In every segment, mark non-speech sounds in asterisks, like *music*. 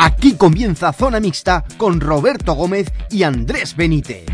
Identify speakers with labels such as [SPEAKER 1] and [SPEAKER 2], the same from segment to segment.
[SPEAKER 1] Aquí comienza Zona Mixta con Roberto Gómez y Andrés Benítez.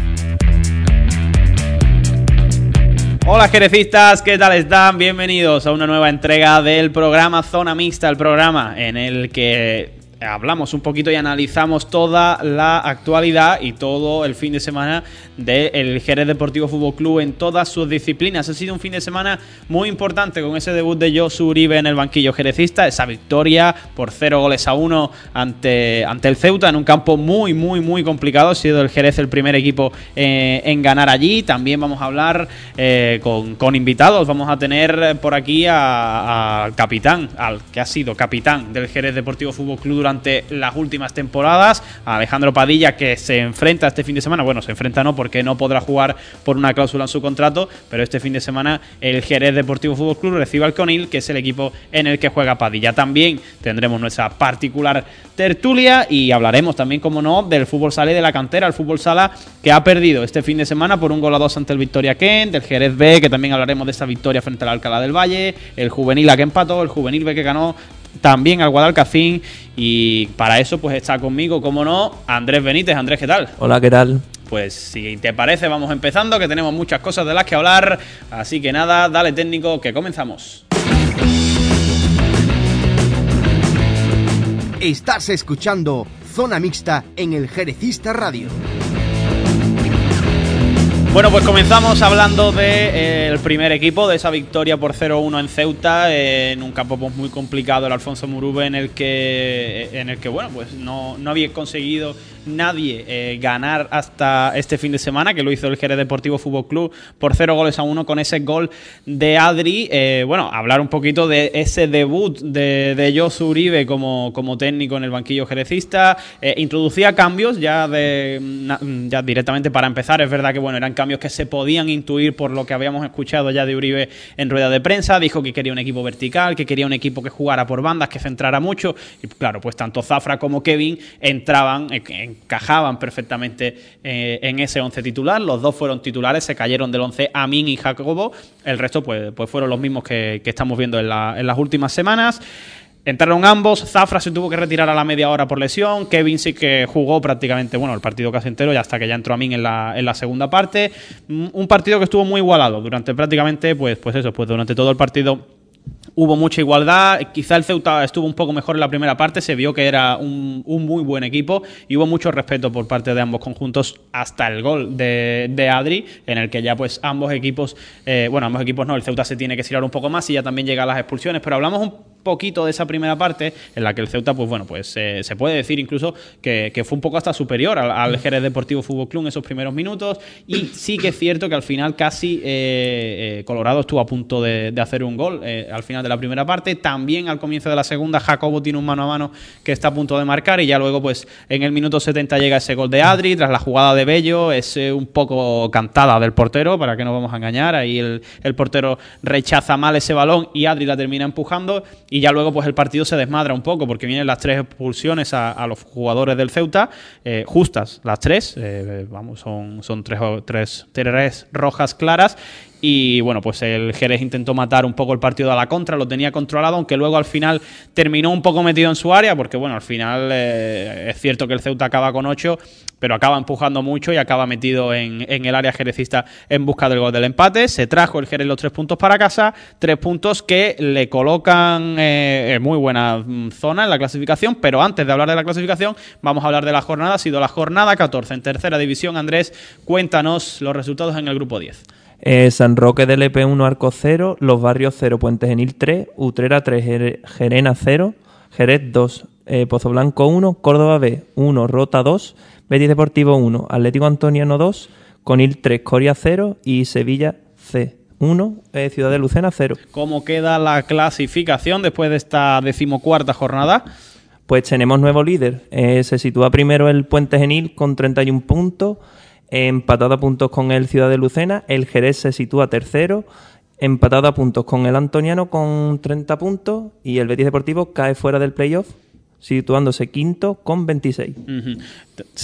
[SPEAKER 2] Hola jerecistas, ¿qué tal están? Bienvenidos a una nueva entrega del programa Zona Mixta, el programa en el que hablamos un poquito y analizamos toda la actualidad y todo el fin de semana del Jerez Deportivo Fútbol Club en todas sus disciplinas. Ha sido un fin de semana muy importante con ese debut de Josu Uribe en el banquillo jerecista, esa victoria por cero goles a uno ante, ante el Ceuta en un campo muy, muy, muy complicado. Ha sido el Jerez el primer equipo eh, en ganar allí. También vamos a hablar eh, con, invitados. Vamos a tener por aquí al capitán, al que ha sido capitán del Jerez Deportivo Fútbol Club durante las últimas temporadas. Alejandro Padilla que se enfrenta este fin de semana, bueno, se enfrenta no porque no podrá jugar por una cláusula en su contrato, pero este fin de semana el Jerez Deportivo Fútbol Club recibe al Conil, que es el equipo en el que juega Padilla. También tendremos nuestra particular tertulia y hablaremos también, como no, del fútbol sala y de la cantera, el fútbol sala que ha perdido este fin de semana por un gol a dos ante el Victoria Kent, del Jerez B, que también hablaremos de esta victoria frente al Alcalá del Valle, el juvenil a que empató, el juvenil B que ganó también al Guadalcacín y para eso pues está conmigo, como no, Andrés Benítez. Andrés, ¿qué tal?
[SPEAKER 3] Hola, ¿qué tal?
[SPEAKER 2] Pues si te parece, vamos empezando, que tenemos muchas cosas de las que hablar. Así que nada, dale técnico, que comenzamos.
[SPEAKER 1] Estás escuchando Zona Mixta en el Jerecista Radio.
[SPEAKER 2] Bueno, pues comenzamos hablando del de, eh, primer equipo, de esa victoria por 0-1 en Ceuta, en un campo pues, muy complicado, el Alfonso Murube, en el que, en el que bueno, pues no, no había conseguido nadie eh, ganar hasta este fin de semana, que lo hizo el Jerez Deportivo Fútbol Club por cero goles a uno con ese gol de Adri. Eh, bueno, hablar un poquito de ese debut de, de Uribe como, como técnico en el banquillo jerecista. Eh, introducía cambios ya, de, ya directamente para empezar. Es verdad que bueno, eran cambios que se podían intuir por lo que habíamos escuchado ya de Uribe en rueda de prensa. Dijo que quería un equipo vertical, que quería un equipo que jugara por bandas, que centrara mucho. Y claro, pues tanto Zafra como Kevin entraban en encajaban perfectamente eh, en ese once titular. Los dos fueron titulares, se cayeron del once Amin y Jacobo. El resto pues, pues fueron los mismos que, estamos viendo en, las últimas semanas. Entraron ambos, Zafra se tuvo que retirar a la media hora por lesión, Kevin sí que jugó prácticamente, bueno, el partido casi entero y hasta que ya entró Amin en la, en la segunda parte. Mm, un partido que estuvo muy igualado durante prácticamente, pues, pues eso, pues durante todo el partido Hubo mucha igualdad, quizá el Ceuta estuvo un poco mejor en la primera parte, se vio que era un, muy buen equipo y hubo mucho respeto por parte de ambos conjuntos hasta el gol de, Adri, en el que ya pues ambos equipos, eh, bueno, ambos equipos no, el Ceuta se tiene que tirar un poco más y ya también llega a las expulsiones, pero hablamos un poquito de esa primera parte en la que el Ceuta, pues bueno, pues eh, se puede decir incluso que, fue un poco hasta superior al, Jerez Deportivo Fútbol Club en esos primeros minutos y sí que es cierto que al final casi eh, eh, Colorado estuvo a punto de, hacer un gol al final de la primera parte, también al comienzo de la segunda Jacobo tiene un mano a mano que está a punto de marcar y ya luego pues en el minuto 70 llega ese gol de Adri tras la jugada de Bello, es un poco cantada del portero, para que no vamos a engañar, ahí el, el portero rechaza mal ese balón y Adri la termina empujando y ya luego pues el partido se desmadra un poco porque vienen las tres expulsiones a, los jugadores del Ceuta, eh, justas las tres, eh, vamos, son, son tres, tres, tres rojas claras y bueno, pues el Jerez intentó matar un poco el partido a la contra, lo tenía controlado, aunque luego al final terminó un poco metido en su área, porque bueno, al final eh, es cierto que el Ceuta acaba con 8, pero acaba empujando mucho y acaba metido en, el área jerecista en busca del gol del empate. Se trajo el Jerez los tres puntos para casa, tres puntos que le colocan eh, en muy buena mm, zona en la clasificación, pero antes de hablar de la clasificación, vamos a habar de la jornada. Ha sido la jornada 14 en tercera división. Andrés, cuéntanos los resultados en el grupo 10.
[SPEAKER 3] Eh, San Roque del EP1 Arco 0, Los Barrios 0, Puente Genil 3, Utrera 3, Gerena 0, Jerez 2, eh, Pozo Blanco 1, Córdoba B 1, Rota 2, Betis Deportivo 1, Atlético Antoniano 2, Conil 3, Coria 0 y Sevilla C 1, eh, Ciudad de Lucena 0.
[SPEAKER 2] ¿Cómo queda la clasificación después de esta decimocuarta jornada?
[SPEAKER 3] Pues tenemos nuevo líder. se sitúa primero el Puente Genil con 31 puntos empatado a puntos con el Ciudad de Lucena, el Jerez se sitúa tercero, empatado a puntos con el Antoniano con 30 puntos y el Betis Deportivo cae fuera del playoff situándose quinto con 26.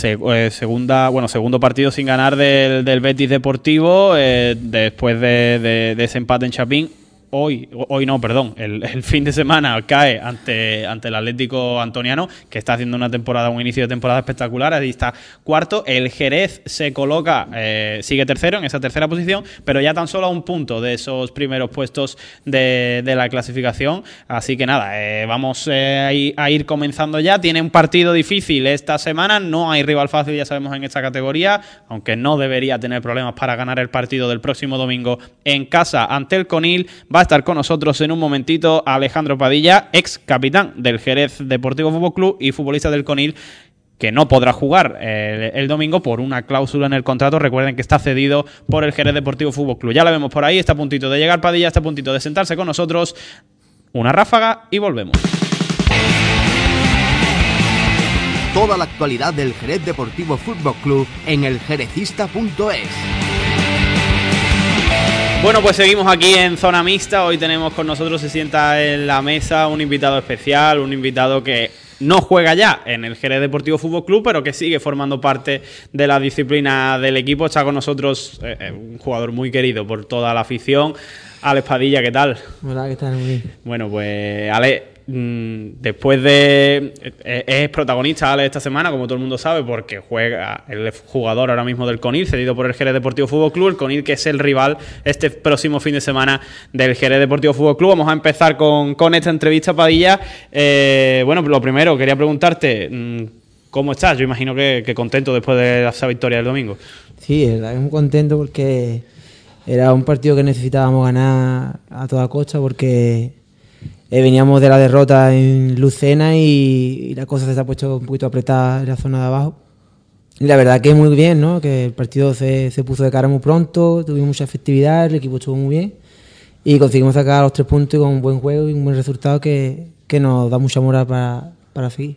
[SPEAKER 2] Eh, segunda, bueno, segundo partido sin ganar del, Betis Deportivo eh, después de, ese empate en Chapín hoy, hoy no, perdón, el, fin de semana cae ante, ante el Atlético Antoniano, que está haciendo una temporada, un inicio de temporada espectacular, ahí está cuarto, el Jerez se coloca, eh, sigue tercero en esa tercera posición, pero ya tan solo a un punto de esos primeros puestos de, la clasificación, así que nada, eh, vamos eh, a, ir, comenzando ya, tiene un partido difícil esta semana, no hay rival fácil, ya sabemos, en esta categoría, aunque no debería tener problemas para ganar el partido del próximo domingo en casa ante el Conil, a estar con nosotros en un momentito Alejandro Padilla, ex capitán del Jerez Deportivo Fútbol Club y futbolista del Conil que no podrá jugar eh, el, domingo por una cláusula en el contrato. Recuerden que está cedido por el Jerez Deportivo Fútbol Club. Ya lo vemos por ahí, está a puntito de llegar Padilla, está a puntito de sentarse con nosotros. Una ráfaga y volvemos.
[SPEAKER 1] Toda la actualidad del Jerez Deportivo Fútbol Club en el jerecista.es.
[SPEAKER 2] Bueno, pues seguimos aquí en Zona Mixta. Hoy tenemos con nosotros, se sienta en la mesa un invitado especial, un invitado que no juega ya en el Jerez Deportivo Fútbol Club, pero que sigue formando parte de la disciplina del equipo. Está con nosotros eh, eh, un jugador muy querido por toda la afición. Alex Padilla, ¿qué tal?
[SPEAKER 4] Hola, ¿qué tal? Muy bien.
[SPEAKER 2] Bueno, pues Ale, después de. Eh, es protagonista Ale esta semana, como todo el mundo sabe, porque juega el jugador ahora mismo del Conil, cedido por el Jerez Deportivo Fútbol Club. El Conil, que es el rival este próximo fin de semana del Jerez Deportivo Fútbol Club. Vamos a empezar con, esta entrevista, Padilla. Eh, bueno, lo primero, quería preguntarte. Mm, ¿Cómo estás? Yo imagino que, contento después de esa victoria del domingo.
[SPEAKER 4] Sí, es muy contento porque era un partido que necesitábamos ganar a toda costa porque eh, veníamos de la derrota en Lucena y, la cosa se ha puesto un poquito apretada en la zona de abajo. Y la verdad que muy bien, ¿no? Que el partido se, puso de cara muy pronto, tuvimos mucha efectividad, el equipo estuvo muy bien y conseguimos sacar los tres puntos con un buen juego y un buen resultado que, que nos da mucha moral para, para seguir.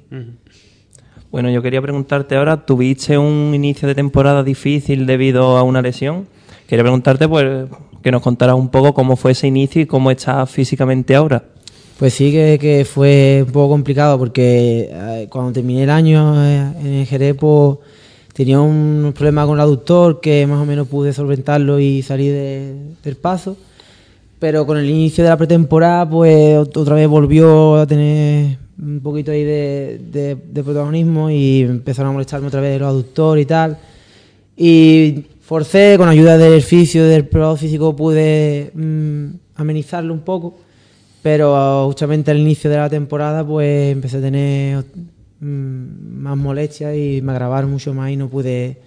[SPEAKER 3] Bueno, yo quería preguntarte ahora, tuviste un inicio de temporada difícil debido a una lesión. Quería preguntarte pues que nos contaras un poco cómo fue ese inicio y cómo estás físicamente ahora.
[SPEAKER 4] Pues sí que, fue un poco complicado porque eh, cuando terminé el año eh, en el Jerez pues, tenía un problema con el aductor que más o menos pude solventarlo y salir del paso. Pero con el inicio de la pretemporada pues otra vez volvió a tener un poquito ahí de, protagonismo y empezaron a molestarme otra vez los aductores y tal. Y forcé, con ayuda del fisio, del probado físico, pude mm, amenizarlo un poco pero justamente al inicio de la temporada pues empecé a tener mm, más molestias y me agravaron mucho más y no pude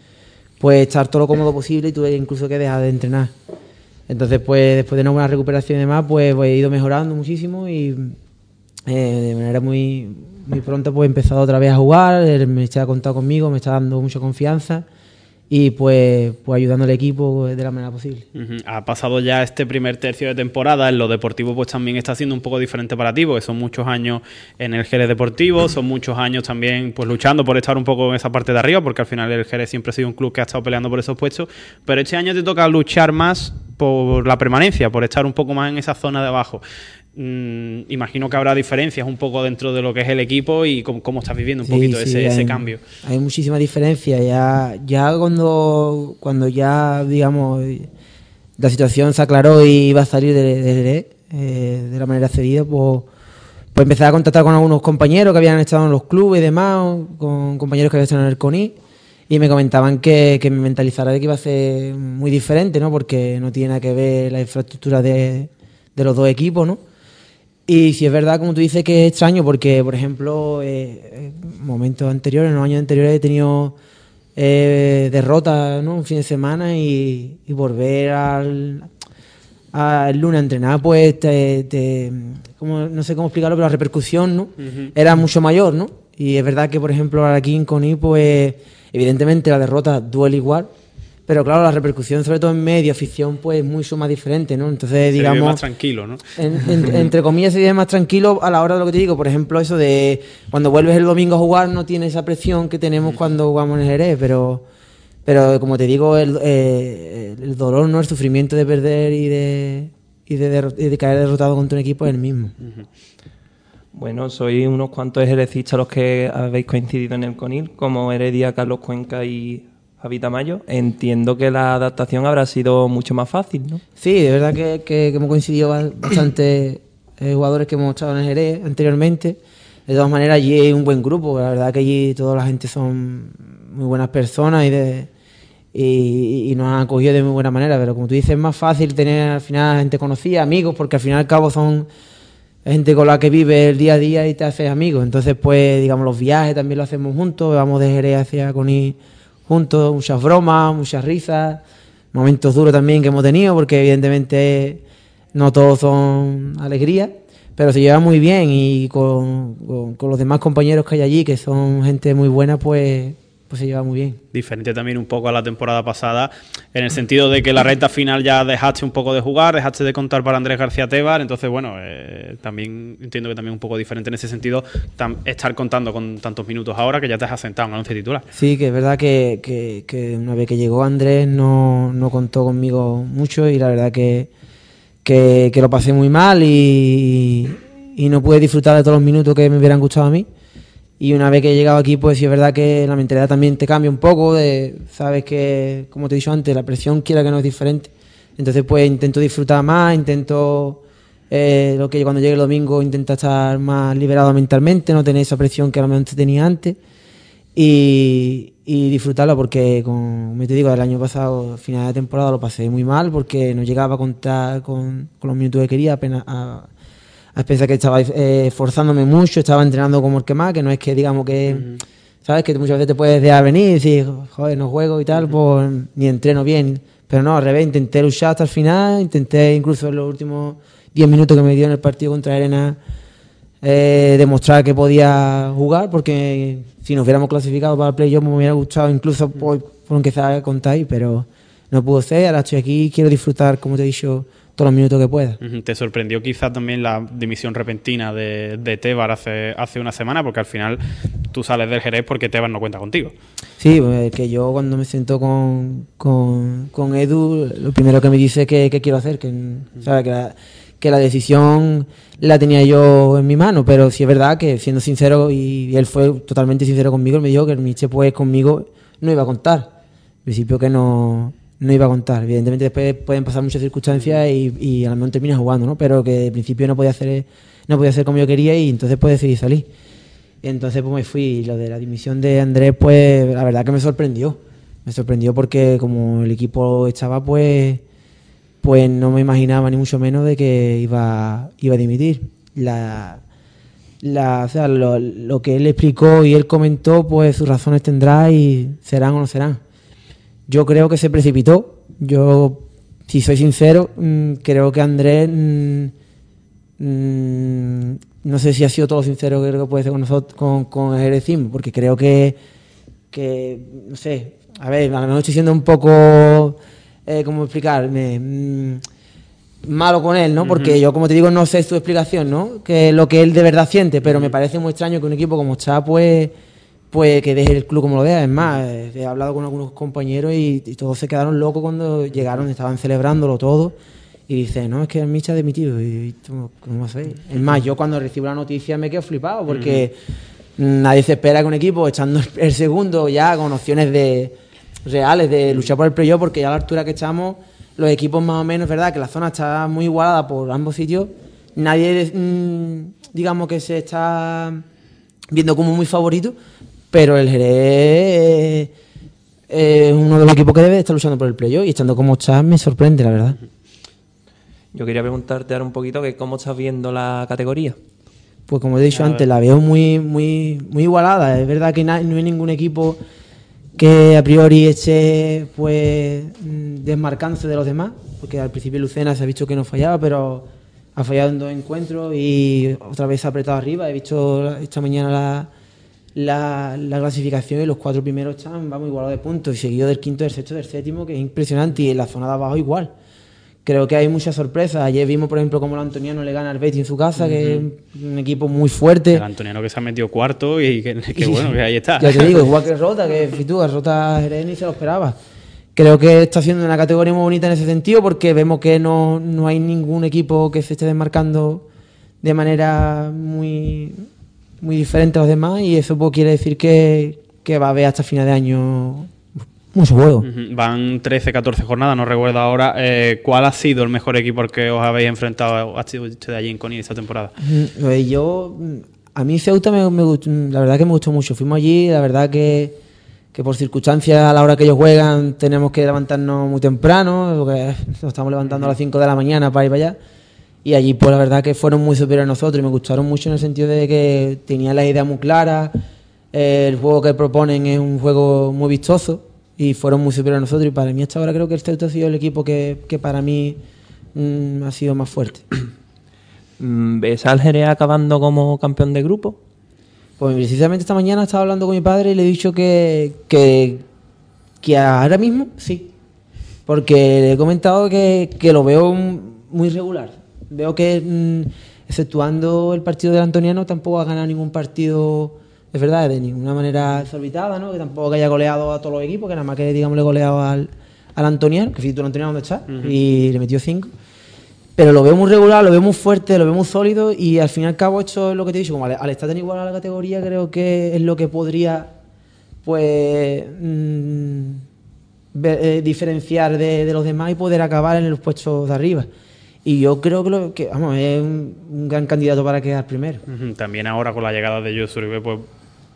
[SPEAKER 4] pues estar todo lo cómodo posible y tuve incluso que dejar de entrenar. Entonces pues después de una buena recuperación y demás pues, pues he ido mejorando muchísimo y eh, de manera muy, muy pronta pues he empezado otra vez a jugar, me está contado conmigo, me está dando mucha confianza y pues, pues ayudando al equipo de la manera posible.
[SPEAKER 2] Ha pasado ya este primer tercio de temporada, en lo deportivo pues también está siendo un poco diferente para ti, porque son muchos años en el Jerez Deportivo, son muchos años también pues luchando por estar un poco en esa parte de arriba, porque al final el Jerez siempre ha sido un club que ha estado peleando por esos puestos, pero este año te toca luchar más por la permanencia, por estar un poco más en esa zona de abajo. Mm, imagino que habrá diferencias un poco dentro de lo que es el equipo y cómo, estás viviendo un poquito ese, cambio.
[SPEAKER 4] Hay muchísimas diferencias. Ya, ya cuando, cuando ya, digamos, la situación se aclaró y iba a salir de, eh, de, la manera cedida, pues, pues empecé a contactar con algunos compañeros que habían estado en los clubes y demás, con compañeros que habían estado en el CONI y me comentaban que, que me mentalizara de que iba a ser muy diferente, ¿no? Porque no tiene nada que ver la infraestructura de, de los dos equipos, ¿no? Y si es verdad, como tú dices, que es extraño, porque, por ejemplo, eh, en momentos anteriores, en los años anteriores, he tenido eh, derrotas, ¿no? Un fin de semana y, volver al, al lunes a entrenar, pues, te, como, no sé cómo explicarlo, pero la repercusión, ¿no? Era mucho mayor, ¿no? Y es verdad que, por ejemplo, aquí en Coni, pues, evidentemente la derrota duele igual, pero claro, la repercusión, sobre todo en medio, afición, pues mucho más diferente, ¿no? Entonces, digamos.
[SPEAKER 2] más tranquilo, ¿no?
[SPEAKER 4] entre comillas, se vive más tranquilo a la hora de lo que te digo. Por ejemplo, eso de cuando vuelves el domingo a jugar, no tiene esa presión que tenemos cuando jugamos en Jerez, pero. Pero como te digo, el, eh, el dolor, ¿no? El sufrimiento de perder y de, y de, caer derrotado contra un equipo es el mismo.
[SPEAKER 3] Bueno, sois unos cuantos ejercistas los que habéis coincidido en el CONIL, como Heredia, Carlos Cuenca y Javi Tamayo, entiendo que la adaptación habrá sido mucho más fácil, ¿no?
[SPEAKER 4] Sí, de verdad que, hemos coincidido ba- bastante eh, jugadores que hemos estado en el Jerez anteriormente. De todas maneras, allí hay un buen grupo. La verdad que allí toda la gente son muy buenas personas y, de, y nos han acogido de muy buena manera. Pero como tú dices, es más fácil tener al final gente conocida, amigos, porque al final y al cabo son gente con la que vive el día a día y te haces amigos. Entonces, pues, digamos, los viajes también lo hacemos juntos. Vamos de Jerez hacia Conil juntos, muchas bromas, muchas risas, momentos duros también que hemos tenido, porque evidentemente no todos son alegría, pero se lleva muy bien y con, con- con los demás compañeros que hay allí, que son gente muy buena, pues, pues se lleva muy bien.
[SPEAKER 2] Diferente también un poco a la temporada pasada, en el sentido de que la recta final ya dejaste un poco de jugar, dejaste de contar para Andrés García Tebar, entonces bueno, eh, también entiendo que también un poco diferente en ese sentido estar contando con tantos minutos ahora que ya te has asentado en el once titular.
[SPEAKER 4] Sí, que es verdad que, que- que una vez que llegó Andrés no, no contó conmigo mucho y la verdad que, que, que lo pasé muy mal y, y no pude disfrutar de todos los minutos que me hubieran gustado a mí. Y una vez que he llegado aquí, pues sí es verdad que la mentalidad también te cambia un poco, de, sabes que, como te he dicho antes, la presión quiera que no es diferente. Entonces pues intento disfrutar más, intento, eh, lo que cuando llegue el domingo, intenta estar más liberado mentalmente, no tener esa presión que a lo mejor tenía antes y, y disfrutarlo porque, como te digo, el año pasado, final de temporada, lo pasé muy mal porque no llegaba a contar con, con los minutos que quería, apenas a, a pensar que estaba eh, esforzándome mucho, estaba entrenando como el que más, que no es que digamos que, ¿sabes? Que muchas veces te puedes dejar venir y decir, joder, no juego y tal, pues ni entreno bien. Pero no, al revés, intenté luchar hasta el final, intenté incluso en los últimos 10 minutos que me dio en el partido contra Arena eh, demostrar que podía jugar, porque si nos hubiéramos clasificado para el playoff me hubiera gustado incluso por, por empezar a contar, pero no pudo ser, ahora estoy aquí, quiero disfrutar, como te he dicho, todos los minutos que pueda.
[SPEAKER 2] ¿Te sorprendió quizás también la dimisión repentina de, de Tebar hace, hace una semana? Porque al final tú sales del Jerez porque Tebar no cuenta contigo.
[SPEAKER 4] Sí, pues, que yo cuando me siento con, con, con Edu, lo primero que me dice es que, que quiero hacer, que, ¿sabes? que, la, que la decisión la tenía yo en mi mano, pero sí es verdad que siendo sincero, y él fue totalmente sincero conmigo, él me dijo que el Miche pues conmigo no iba a contar. Al principio que no, no iba a contar. Evidentemente después pueden pasar muchas circunstancias y, y a lo mejor terminas jugando, ¿no? Pero que al principio no podía hacer no podía hacer como yo quería y entonces pues decidí salir. Entonces pues me fui. Y lo de la dimisión de Andrés, pues la verdad que me sorprendió. Me sorprendió porque como el equipo estaba, pues, pues no me imaginaba ni mucho menos de que iba, iba a dimitir. La, la, o sea, lo, lo que él explicó y él comentó, pues sus razones tendrá y serán o no serán. Yo creo que se precipitó. Yo, si soy sincero, mm, creo que Andrés mm, Mm, no sé si ha sido todo sincero que creo que puede ser con nosotros, con, con el porque creo que, que, no sé, a ver, a lo mejor estoy siendo un poco, eh, ¿cómo explicarme? Malo con él, ¿no? Porque yo, como te digo, no sé su explicación, ¿no? Que lo que él de verdad siente, pero me parece muy extraño que un equipo como está, pues, pues que deje el club como lo vea. Es más, he hablado con algunos compañeros y, y todos se quedaron locos cuando llegaron, estaban celebrándolo todo. Y dice, no, es que el Micha ha dimitido. Y, ¿cómo va a ser? Es más, yo cuando recibo la noticia me quedo flipado porque nadie se espera que un equipo, echando el- segundo ya con opciones de reales de luchar por el playoff, porque ya a la altura que estamos, los equipos más o menos, verdad que la zona está muy igualada por ambos sitios. Nadie, mm, digamos que se está viendo como muy favorito, pero el Jerez es uno de los equipos que debe estar luchando por el playoff y estando como está me sorprende, la verdad.
[SPEAKER 3] Yo quería preguntarte ahora un poquito que cómo estás viendo la categoría.
[SPEAKER 4] Pues como he dicho antes, la veo muy, muy, muy igualada. Es verdad que no hay ningún equipo que a priori esté pues mm, desmarcándose de los demás, porque al principio Lucena se ha visto que no fallaba, pero ha fallado en dos encuentros y otra vez ha apretado arriba. He visto esta mañana la, la, la clasificación y los cuatro primeros están vamos igualados de puntos, y seguido del quinto, del sexto, del séptimo, que es impresionante, y en la zona de abajo igual. Creo que hay muchas sorpresas. Ayer vimos, por ejemplo, cómo el Antoniano le gana al Betis en su casa, que es un equipo muy fuerte.
[SPEAKER 2] El Antoniano que se ha metido cuarto y que, *laughs* que bueno, que ahí está.
[SPEAKER 4] Ya te digo, igual que *laughs* Rota, que Fitúa, Rota Jerez se lo esperaba. Creo que está siendo una categoría muy bonita en ese sentido porque vemos que no, no hay ningún equipo que se esté desmarcando de manera muy, muy diferente a los demás y eso pues, quiere decir que, que va a haber hasta final de año mucho juego.
[SPEAKER 2] Van 13, 14 jornadas, no recuerdo ahora. Eh, ¿Cuál ha sido el mejor equipo al que os habéis enfrentado? ¿Ha sido usted allí en Conil esta temporada?
[SPEAKER 4] Mm, pues yo, mm, a mí Ceuta me, me gust- mm, la verdad que me gustó mucho. Fuimos allí, la verdad que, que por circunstancias a la hora que ellos juegan tenemos que levantarnos muy temprano, porque *laughs* nos estamos levantando a las 5 de la mañana para ir para allá. Y allí, pues la verdad que fueron muy superiores a nosotros y me gustaron mucho en el sentido de que tenían las ideas muy claras, eh, el juego que proponen es un juego muy vistoso y fueron muy superiores a nosotros. Y para mí hasta ahora creo que el Ceuta ha sido el equipo que, que para mí mm, ha sido más fuerte.
[SPEAKER 3] Mm, ¿Ves al Jerez acabando como campeón de grupo?
[SPEAKER 4] Pues precisamente esta mañana estaba hablando con mi padre y le he dicho que, que, que ahora mismo sí. Porque le he comentado que, que lo veo muy regular. Veo que, mm, exceptuando el partido del Antoniano, tampoco ha ganado ningún partido, es verdad, de ninguna manera desorbitada, ¿no? Que tampoco haya goleado a todos los equipos, que nada más que, digamos, le he goleado al, al Antoniano, que fíjate el Antoniano dónde está, y le metió cinco. Pero lo veo muy regular, lo veo muy fuerte, lo veo muy sólido y al fin y al cabo esto es lo que te he dicho, como al, al estar tan igual a la categoría creo que es lo que podría pues mm, ver- eh, diferenciar de, de los demás y poder acabar en los puestos de arriba. Y yo creo que, lo, que vamos, es un, un gran candidato para quedar primero.
[SPEAKER 2] También ahora con la llegada de José Uribe, pues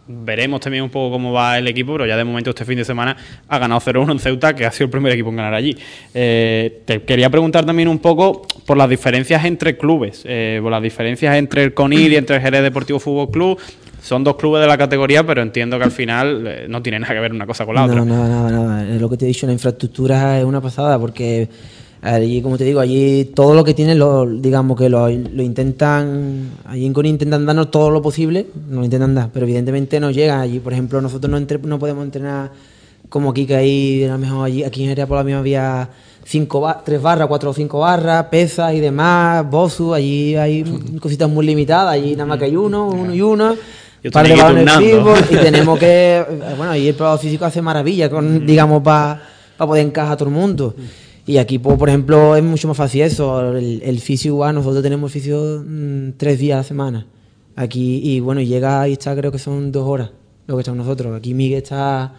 [SPEAKER 2] veremos también un poco cómo va el equipo, pero ya de momento este fin de semana ha ganado 0-1 en Ceuta, que ha sido el primer equipo en ganar allí. Eh, te quería preguntar también un poco por las diferencias entre clubes, eh, por las diferencias entre el CONID y entre el Jerez Deportivo Fútbol Club. Son dos clubes de la categoría, pero entiendo que al final eh, no tiene nada que ver una cosa con la
[SPEAKER 4] no,
[SPEAKER 2] otra.
[SPEAKER 4] nada, nada, nada. Lo que te he dicho, la infraestructura es una pasada porque allí, como te digo, allí todo lo que tienen, lo, digamos que lo, lo intentan, allí en Coni intentan darnos todo lo posible, nos lo intentan dar, pero evidentemente no llegan allí. Por ejemplo, nosotros no, entre- no podemos entrenar como aquí, que ahí, a lo mejor allí, aquí en Jerez por la misma había cinco ba- tres barras, cuatro o cinco barras, pesas y demás, bosu, allí hay *laughs* cositas muy limitadas, allí nada más que hay uno, uno y uno.
[SPEAKER 2] Yo
[SPEAKER 4] par de balones y *laughs* tenemos que eh, bueno y el probado físico hace maravilla con digamos para poder encajar a todo el mundo y aquí pues, por ejemplo es mucho más fácil eso. El, el fisio igual nosotros tenemos fisio mm, tres días a la semana. Aquí y bueno llega y está creo que son dos horas lo que estamos nosotros. Aquí Miguel está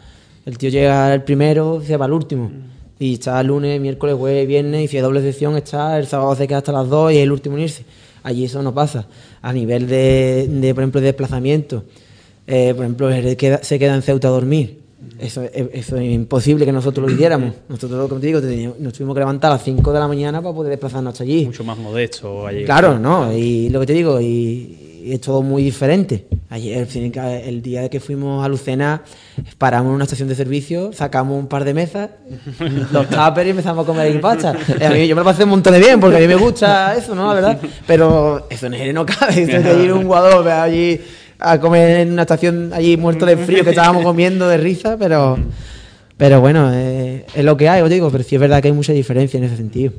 [SPEAKER 4] el tío llega el primero se va el último. Y está lunes miércoles jueves viernes y si hay doble sección está el sábado se queda hasta las dos y es el último en irse. Allí eso no pasa. A nivel de, de por ejemplo de desplazamiento eh, por ejemplo, Jerez queda- se queda en Ceuta a dormir. Eso, es- eso es imposible que nosotros lo hiciéramos. Nosotros, como te digo, nos tuvimos que levantar a las 5 de la mañana para poder desplazarnos hasta allí.
[SPEAKER 2] Mucho más modesto allí.
[SPEAKER 4] Claro, ¿no? Y lo que te digo, y, y es todo muy diferente. Ayer, el, el día que fuimos a Lucena, paramos en una estación de servicio, sacamos un par de mesas, *laughs* los tuppers y empezamos a comer ahí pasta. Eh, A mí, yo me lo pasé un montón de bien, porque a mí me gusta eso, ¿no? La verdad. Pero eso en Jerez no cabe. Eso de ir un jugador allí a comer en una estación allí muerto de frío que estábamos comiendo de risa, pero... Pero bueno, eh, es lo que hay, os digo, pero sí es verdad que hay mucha diferencia en ese sentido.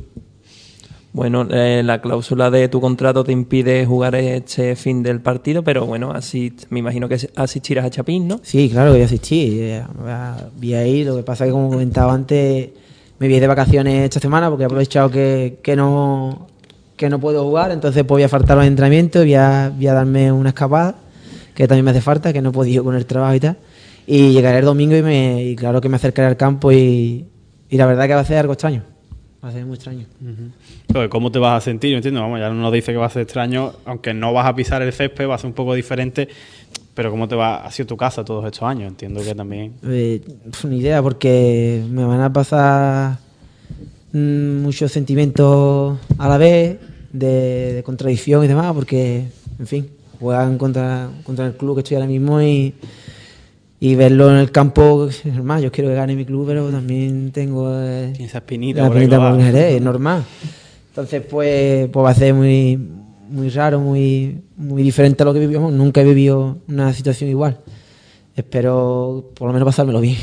[SPEAKER 3] Bueno, eh, la cláusula de tu contrato te impide jugar este fin del partido, pero bueno, así me imagino que asistirás a Chapín, ¿no?
[SPEAKER 4] Sí, claro que eh, a- Vi ahí, lo que pasa que como comentaba antes, me vi de vacaciones esta semana porque he aprovechado que, que no que no puedo jugar, entonces pues voy a faltar los entrenamientos, voy a, voy a darme una escapada, que también me hace falta, que no he podido con el trabajo y tal. Y llegaré el domingo y, me, y claro que me acercaré al campo y, y la verdad que va a ser algo extraño. Va a ser muy extraño.
[SPEAKER 2] Pero, ¿Cómo te vas a sentir? ¿Me entiendes? Vamos, ya no nos dice que va a ser extraño, aunque no vas a pisar el césped, va a ser un poco diferente. Pero ¿cómo te va? Ha sido tu casa todos estos años, entiendo que también.
[SPEAKER 4] Eh, ni idea, porque me van a pasar mm, muchos sentimientos a la vez, de, de contradicción y demás, porque, en fin, juegan contra, contra el club que estoy ahora mismo y, y verlo en el campo, es normal, yo quiero que gane mi club, pero también tengo eh,
[SPEAKER 2] esa espinita
[SPEAKER 4] la espinita por es normal. Entonces, pues, pues va a ser muy, muy raro, muy, muy diferente a lo que vivimos. Nunca he vivido una situación igual. Espero por lo menos pasármelo bien.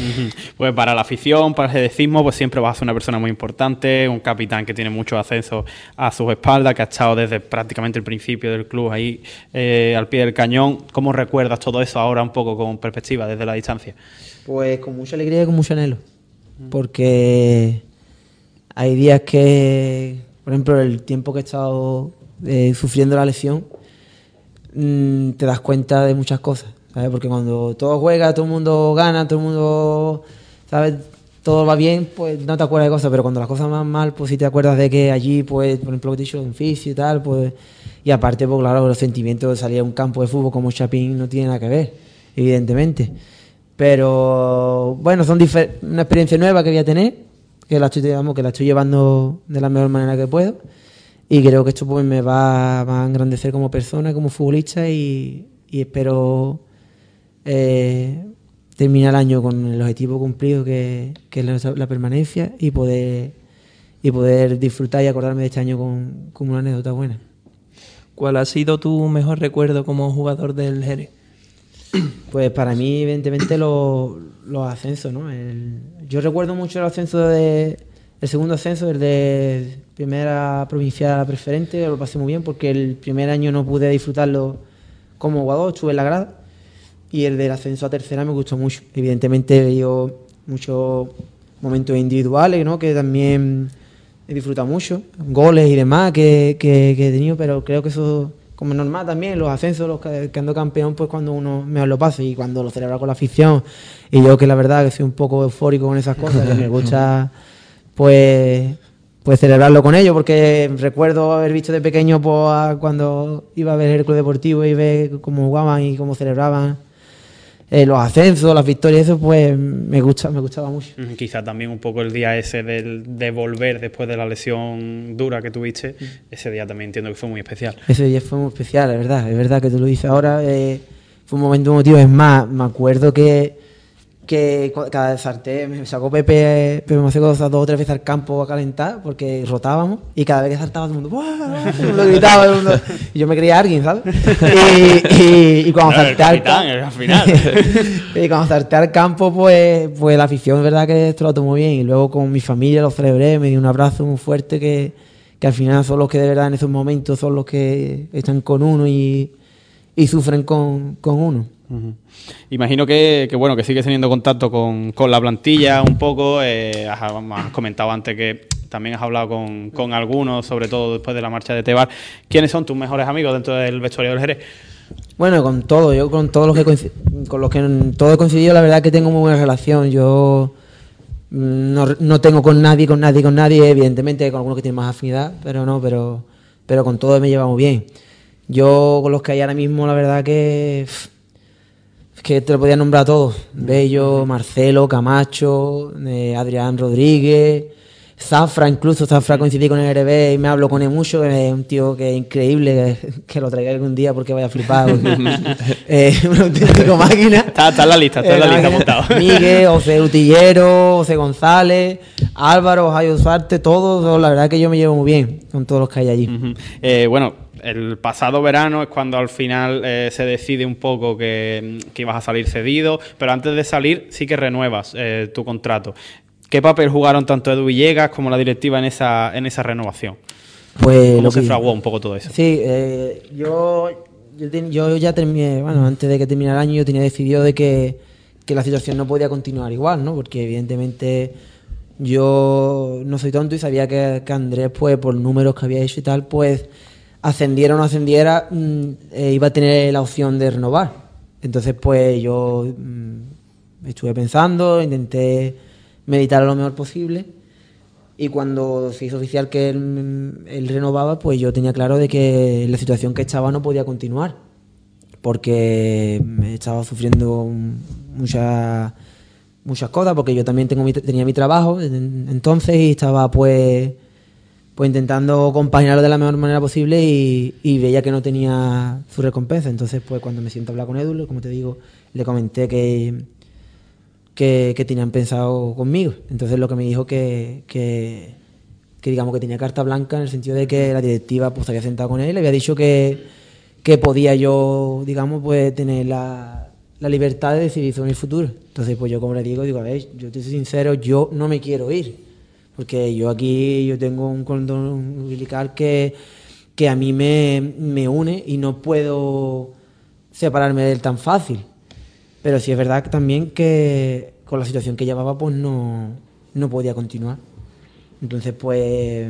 [SPEAKER 2] Pues para la afición, para el jedecismo, pues siempre vas a ser una persona muy importante, un capitán que tiene mucho ascenso a sus espaldas, que ha estado desde prácticamente el principio del club ahí eh, al pie del cañón. ¿Cómo recuerdas todo eso ahora un poco con perspectiva desde la distancia?
[SPEAKER 4] Pues con mucha alegría y con mucho anhelo. Porque hay días que, por ejemplo, el tiempo que he estado eh, sufriendo la lesión, mm, te das cuenta de muchas cosas. Porque cuando todo juega, todo el mundo gana, todo el mundo, ¿sabes? todo va bien, pues no te acuerdas de cosas, pero cuando las cosas van mal, pues sí te acuerdas de que allí, pues, por ejemplo, te he dicho un fisio y tal, pues, y aparte, pues claro, los sentimientos de salir a un campo de fútbol como Chapín no tiene nada que ver, evidentemente. Pero bueno, son una experiencia nueva que voy a tener, que la estoy, digamos, que la estoy llevando de la mejor manera que puedo. Y creo que esto pues me va, a engrandecer como persona, como futbolista y, espero eh, terminar el año con el objetivo cumplido que, es la, permanencia y poder y poder disfrutar y acordarme de este año con, con una anécdota buena.
[SPEAKER 3] ¿Cuál ha sido tu mejor recuerdo como jugador del Jerez? *clears throat*
[SPEAKER 4] Pues para mí, evidentemente, los, ascensos, ¿no? yo recuerdo mucho el ascenso de. El segundo ascenso, el de primera provincial preferente, lo pasé muy bien porque el primer año no pude disfrutarlo como jugador, estuve en la grada. Y el del ascenso a tercera me gustó mucho. Evidentemente, he muchos momentos individuales, ¿no? Que también he disfrutado mucho, goles y demás que, que, que he tenido, pero creo que eso como normal también, los ascensos, los que, ando campeón, pues cuando uno mejor lo pasa y cuando lo celebra con la afición. Y yo que la verdad que soy un poco eufórico con esas cosas, que me *laughs* gusta pues pues celebrarlo con ellos, porque recuerdo haber visto de pequeño pues, cuando iba a ver el club deportivo y ver cómo jugaban y cómo celebraban eh, los ascensos, las victorias, eso pues me gusta, me gustaba mucho.
[SPEAKER 2] Quizá también un poco el día ese de volver después de la lesión dura que tuviste, ese día también entiendo que fue muy especial.
[SPEAKER 4] Ese día fue muy especial, es verdad, es verdad que tú lo dices ahora, eh, fue un momento emotivo, es más, me acuerdo que que cada sartén me sacó Pepe, Pepe Macedo dos o tres veces al campo a calentar porque rotábamos y cada vez que saltaba todo el mundo, *laughs* lo gritaba el mundo, y yo me creía alguien, ¿sabes? Y, cuando salté al *laughs* y cuando salté al campo, pues, pues la afición, es verdad que esto lo tomó bien. Y luego con mi familia lo celebré, me di un abrazo muy fuerte que, que al final son los que de verdad en esos momentos son los que están con uno y, y sufren con, con uno.
[SPEAKER 2] Imagino que, bueno que sigues teniendo contacto con, la plantilla un poco. Eh, has, comentado antes que también has hablado con, algunos, sobre todo después de la marcha de Tebar. ¿Quiénes son tus mejores amigos dentro del vestuario del Jerez?
[SPEAKER 4] Bueno, con todo, yo con todos los que con los que todo he coincidido, la verdad que tengo muy buena relación. Yo mm, no, tengo con nadie, con nadie, con nadie, evidentemente con algunos que tienen más afinidad, pero no, pero, pero con todos me llevamos bien. Yo con los que hay ahora mismo, la verdad que que te lo podía nombrar a todos. Bello, Marcelo, Camacho, eh, Adrián Rodríguez, Zafra, incluso Zafra coincidí con el RB y me hablo con él mucho, es un tío que es increíble, que, lo traiga algún día porque vaya a flipar, es un auténtico máquina.
[SPEAKER 2] Está, en la lista, está en la eh, lista montado. *laughs*
[SPEAKER 4] Miguel, José Utillero, José González, Álvaro, Jairo Suarte, todos, la verdad que yo me llevo muy bien con todos los que hay allí.
[SPEAKER 2] Eh, bueno, el pasado verano es cuando al final eh, se decide un poco que, ibas a salir cedido, pero antes de salir sí que renuevas eh, tu contrato. ¿Qué papel jugaron tanto Edu Villegas como la directiva en esa, en esa renovación?
[SPEAKER 4] Pues
[SPEAKER 2] ¿Cómo se fraguó un poco todo eso?
[SPEAKER 4] Sí, eh, yo, yo, ya terminé, bueno, antes de que terminara el año yo tenía decidido de que, que la situación no podía continuar igual, ¿no? Porque evidentemente yo no soy tonto y sabía que, que Andrés, pues por números que había hecho y tal, pues ascendiera o no ascendiera, mm, eh, iba a tener la opción de renovar. Entonces, pues yo mm, estuve pensando, intenté meditar lo mejor posible. Y cuando se hizo oficial que él, él, renovaba, pues yo tenía claro de que la situación que estaba no podía continuar. Porque estaba sufriendo muchas muchas cosas, porque yo también tengo tenía mi trabajo entonces y estaba pues pues intentando compaginarlo de la mejor manera posible y, veía que no tenía su recompensa. Entonces, pues cuando me siento a hablar con Edu, como te digo, le comenté que, que, tenían pensado conmigo. Entonces lo que me dijo que, que, digamos que tenía carta blanca en el sentido de que la directiva pues había sentado con él y le había dicho que, que podía yo, digamos, pues tener la, la libertad de decidir sobre mi futuro. Entonces, pues yo como le digo, digo, a ver, yo te soy sincero, yo no me quiero ir porque yo aquí yo tengo un cordón umbilical que, que a mí me, une y no puedo separarme de él tan fácil. Pero sí es verdad también que con la situación que llevaba pues no, no podía continuar. Entonces pues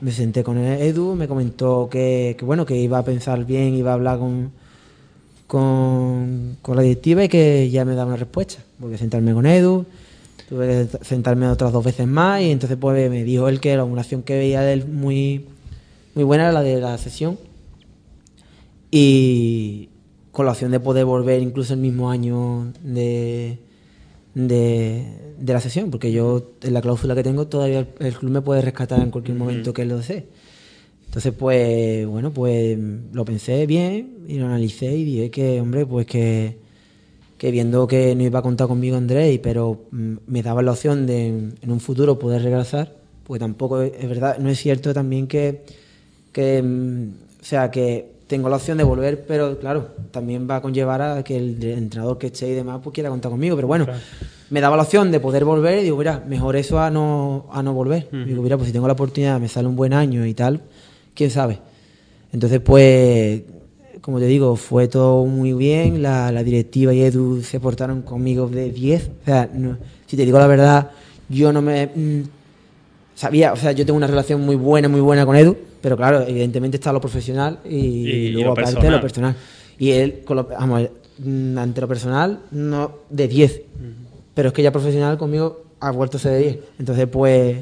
[SPEAKER 4] me senté con Edu, me comentó que, bueno, que iba a pensar bien, iba a hablar con, con, con la directiva y que ya me daba una respuesta. Voy a sentarme con Edu, tuve que sentarme otras dos veces más y entonces pues me dijo él que la acumulación que veía de él muy, muy buena era la de la sesión y con la opción de poder volver incluso el mismo año de, de, de la sesión, porque yo en la cláusula que tengo todavía el, el club me puede rescatar en cualquier momento que él lo desee. Entonces, pues, bueno, pues lo pensé bien y lo analicé y dije que, hombre, pues que, que viendo que no iba a contar conmigo Andrés, pero mm, me daba la opción de en un futuro poder regresar, pues tampoco es, verdad, no es cierto también que, que mm, o sea, que tengo la opción de volver, pero claro, también va a conllevar a que el entrenador que esté y demás pues quiera contar conmigo, pero bueno, me daba la opción de poder volver y digo, mira, mejor eso a no, a no volver. Digo, mira, pues si tengo la oportunidad, me sale un buen año y tal, quién sabe. Entonces, pues, como te digo, fue todo muy bien, la, la directiva y Edu se portaron conmigo de 10, o sea, no- si te digo la verdad, yo no me... mm, sabía, o sea, yo tengo una relación muy buena, muy buena con Edu, pero claro, evidentemente está lo profesional y,
[SPEAKER 2] y
[SPEAKER 4] luego
[SPEAKER 2] lo
[SPEAKER 4] aparte
[SPEAKER 2] personal.
[SPEAKER 4] lo personal. Y él, con lo, vamos, mm, ante lo personal, no de 10, pero es que ya profesional conmigo ha vuelto a ser de 10. Entonces, pues,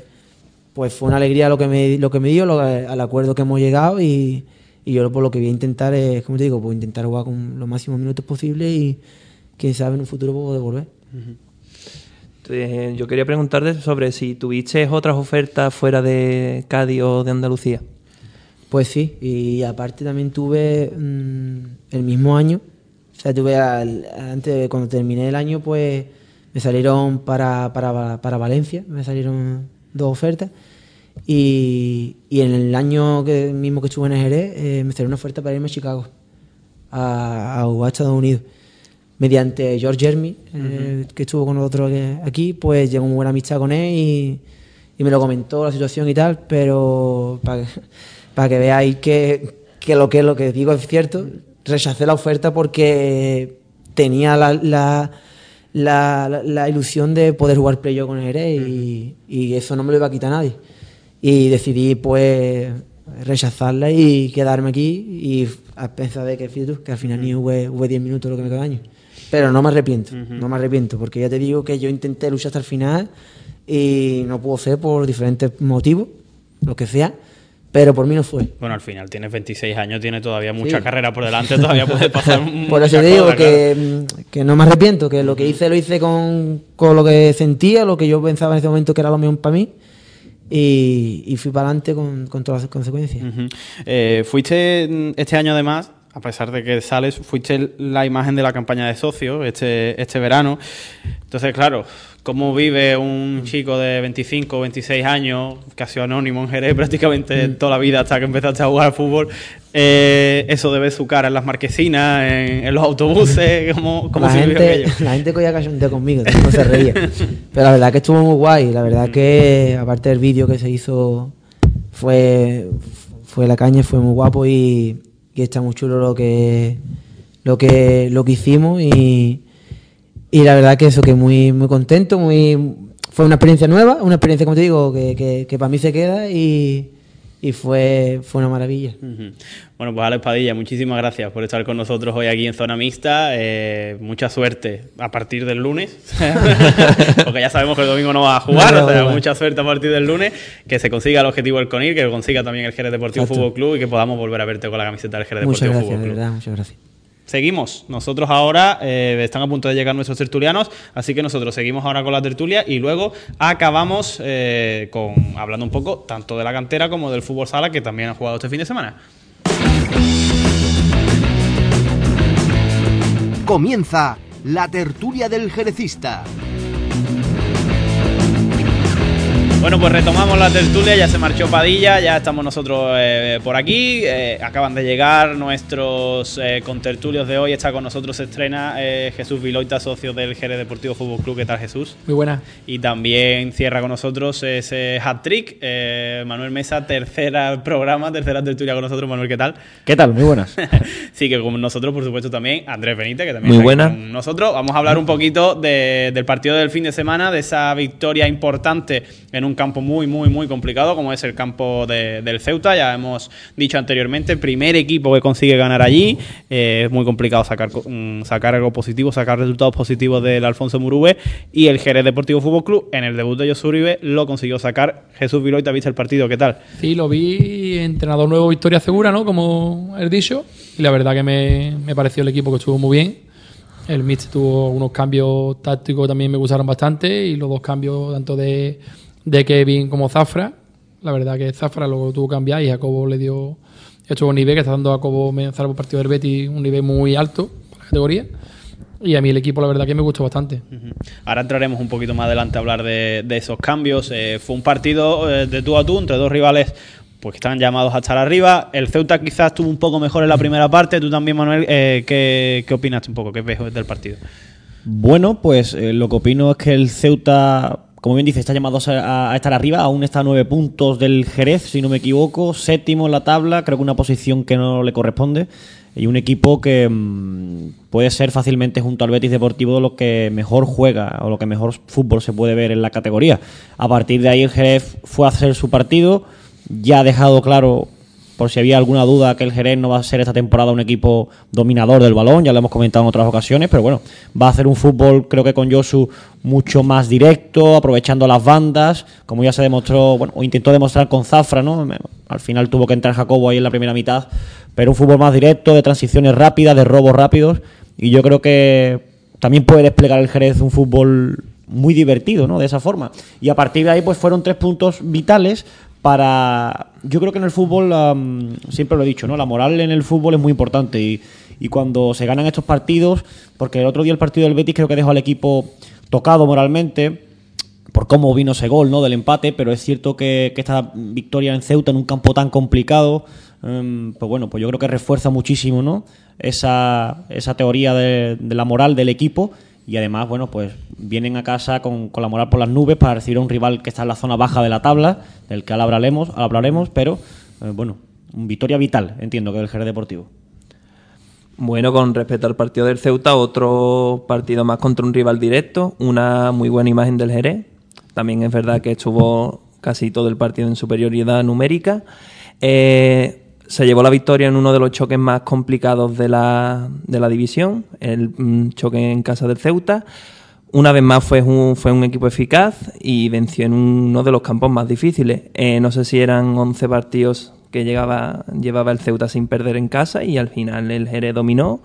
[SPEAKER 4] pues fue una alegría lo que me, lo que me dio, lo- al acuerdo que hemos llegado y, y yo por lo que voy a intentar es, como te digo, pues intentar jugar con los máximos minutos posibles y quién sabe en un futuro puedo devolver.
[SPEAKER 3] Entonces, yo quería preguntarte sobre si tuviste otras ofertas fuera de Cádiz o de Andalucía.
[SPEAKER 4] Pues sí, y aparte también tuve mm, el mismo año, o sea, tuve al- antes, de- cuando terminé el año, pues me salieron para, para, para Valencia, me salieron dos ofertas, y, y en el año que, mismo que estuve en el Jerez, eh, me salió una oferta para irme a Chicago, a, a a Estados Unidos. Mediante George Jeremy, eh, que estuvo con nosotros aquí, pues llegó muy buena amistad con él y, y me lo comentó la situación y tal, pero para que, *laughs* para que veáis que, que lo que lo que digo es cierto, rechacé la oferta porque tenía la, la, la, la- la ilusión de poder jugar playoff con el Jerez y, y eso no me lo iba a quitar nadie. Y decidí pues rechazarla y quedarme aquí y a pensar de que, fíjate tú, que al final ni jugué, jugué 10 minutos lo que me queda de año. Pero no me arrepiento, no me arrepiento, porque ya te digo que yo intenté luchar hasta el final y no pudo ser por diferentes motivos, lo que sea, pero por mí no fue.
[SPEAKER 2] Bueno, al final tienes 26 años, tienes todavía mucha
[SPEAKER 4] Sí.
[SPEAKER 2] carrera por delante, todavía puedes *laughs* pasar *laughs*
[SPEAKER 4] Por eso te digo que, mm, que no me arrepiento, que lo que hice lo hice con, con lo que sentía, lo que yo pensaba en ese momento que era lo mejor para mí y, y fui para adelante con, con todas las consecuencias.
[SPEAKER 2] Eh, fuiste mm, este año además, a pesar de que sales, fuiste la imagen de la campaña de socios este, este verano. Entonces, claro, ¿cómo vive un chico de 25 o 26 años, casi anónimo en Jerez *laughs* prácticamente toda la vida hasta que empezaste a jugar al fútbol? Eh, eso de ver su cara en las marquesinas, en, en los autobuses, *laughs* ¿cómo, cómo
[SPEAKER 4] la,
[SPEAKER 2] se vive
[SPEAKER 4] gente,
[SPEAKER 2] aquello?
[SPEAKER 4] la gente cogía cachondeo conmigo, no se reía. *laughs* Pero la verdad que estuvo muy guay. La verdad que, aparte del vídeo que se hizo, fue, fue la caña, fue muy guapo y, y está muy chulo lo que, lo que, lo que hicimos. Y, y la verdad que eso, que muy, muy contento, muy fue una experiencia nueva, una experiencia, como te digo, que, que, que para mí se queda y, y fue, fue una maravilla.
[SPEAKER 2] Bueno, pues Alex Padilla, muchísimas gracias por estar con nosotros hoy aquí en Zona Mixta. Eh, mucha suerte a partir del lunes, *laughs* *laughs* porque ya sabemos que el domingo no vas a jugar,
[SPEAKER 4] No,
[SPEAKER 2] o sea,
[SPEAKER 4] no,
[SPEAKER 2] mucha suerte a partir del lunes, que se consiga el objetivo del CONIR, que lo consiga también el Jerez Deportivo
[SPEAKER 4] Exacto.
[SPEAKER 2] Fútbol Club y que podamos volver a verte con la camiseta del Jerez
[SPEAKER 4] Muchas
[SPEAKER 2] Deportivo
[SPEAKER 4] gracias,
[SPEAKER 2] Fútbol
[SPEAKER 4] de
[SPEAKER 2] Club.
[SPEAKER 4] verdad, muchas gracias.
[SPEAKER 2] Seguimos. Nosotros ahora eh, están a punto de llegar nuestros tertulianos, así que nosotros seguimos ahora con la tertulia y luego acabamos eh, con hablando un poco tanto de la cantera como del fútbol sala que también han jugado este fin de semana.
[SPEAKER 1] Comienza la tertulia del Jerecista.
[SPEAKER 2] Bueno, pues retomamos la tertulia, ya se marchó Padilla, ya estamos nosotros eh, por aquí, eh, acaban de llegar nuestros eh, contertulios de hoy, está con nosotros, se estrena eh, Jesús Viloita, socio del Jerez Deportivo Fútbol Club, ¿qué tal Jesús?
[SPEAKER 5] Muy buena.
[SPEAKER 2] Y también cierra con nosotros ese hat-trick, eh, Manuel Mesa, tercera programa, tercera tertulia con nosotros, Manuel, ¿qué tal?
[SPEAKER 5] ¿Qué tal? Muy buenas. *laughs*
[SPEAKER 2] sí, que con nosotros, por supuesto, también Andrés Benítez, que también
[SPEAKER 3] Muy
[SPEAKER 2] está
[SPEAKER 3] buena.
[SPEAKER 2] con nosotros. Vamos a hablar un poquito de- del partido del fin de semana, de esa victoria importante en un campo muy, muy, muy complicado, como es el campo del Ceuta. Ya hemos dicho anteriormente, el primer equipo que consigue ganar allí. Eh, es muy complicado sacar, mm, sacar algo positivo, sacar resultados positivos del Alfonso Murube. Y el Jerez Deportivo Fútbol Club, en el debut de Josu Uribe, lo consiguió sacar. Jesús Viloy, viste el partido? ¿Qué tal?
[SPEAKER 5] Sí, lo vi, entrenador nuevo, victoria segura, ¿no? Como he dicho. Y la verdad que me, me pareció el equipo que estuvo muy bien el Mitch tuvo unos cambios tácticos que también me gustaron bastante y los dos cambios tanto de, de Kevin como Zafra. La verdad que Zafra lo tuvo que cambiar y Jacobo le dio hecho un nivel que está dando a Jacobo por partido del Betis un nivel muy alto para la categoría. Y a mí el equipo, la verdad, que me gustó bastante.
[SPEAKER 2] Ahora entraremos un poquito más adelante a hablar de, esos cambios. Eh, fue un partido eh, de tú a tú entre dos rivales pues que estaban llamados a estar arriba. El Ceuta quizás estuvo un poco mejor en la primera parte. Tú también, Manuel, eh, ¿qué, ¿qué, opinas un poco? ¿Qué ves del partido?
[SPEAKER 6] Bueno, pues eh, lo que opino es que el Ceuta, como bien dice, está llamado a, estar arriba. Aún está a nueve puntos del Jerez, si no me equivoco. Séptimo en la tabla, creo que una posición que no le corresponde. Y un equipo que mm, puede ser fácilmente junto al Betis Deportivo lo que mejor juega o lo que mejor fútbol se puede ver en la categoría. A partir de ahí el Jerez fue a hacer su partido ya ha dejado claro, por si había alguna duda, que el Jerez no va a ser esta temporada un equipo dominador del balón, ya lo hemos comentado en otras ocasiones, pero bueno, va a hacer un fútbol, creo que con Josu, mucho más directo, aprovechando las bandas, como ya se demostró, bueno, o intentó demostrar con Zafra, ¿no? Al final tuvo que entrar Jacobo ahí en la primera mitad, pero un fútbol más directo, de transiciones rápidas, de robos rápidos, y yo creo que también puede desplegar el Jerez un fútbol muy divertido, ¿no? De esa forma. Y a partir de ahí, pues fueron tres puntos vitales para... Yo creo que en el fútbol, siempre lo he dicho, ¿no? La moral en el fútbol es muy importante y, y, cuando se ganan estos partidos, porque el otro día el partido del Betis creo que dejó al equipo tocado moralmente por cómo vino ese gol, ¿no? Del empate, pero es cierto que, esta victoria en Ceuta en un campo tan complicado, em, pues bueno, pues yo creo que refuerza muchísimo, ¿no? Esa, esa teoría de, de la moral del equipo y además, bueno, pues vienen a casa con, la moral por las nubes para recibir a un rival que está en la zona baja de la tabla, del que hablaremos, hablaremos pero eh, bueno, victoria vital, entiendo, que es el Jerez Deportivo.
[SPEAKER 3] Bueno, con respecto al partido del Ceuta, otro partido más contra un rival directo, una muy buena imagen del Jerez. También es verdad que estuvo casi todo el partido en superioridad numérica. Eh, se llevó la victoria en uno de los choques más complicados de la, de la división, el mm, choque en casa del Ceuta. Una vez más fue un, fue un equipo eficaz y venció en uno de los campos más difíciles. Eh, no sé si eran 11 partidos que llegaba, llevaba el Ceuta sin perder en casa y al final el Jerez dominó.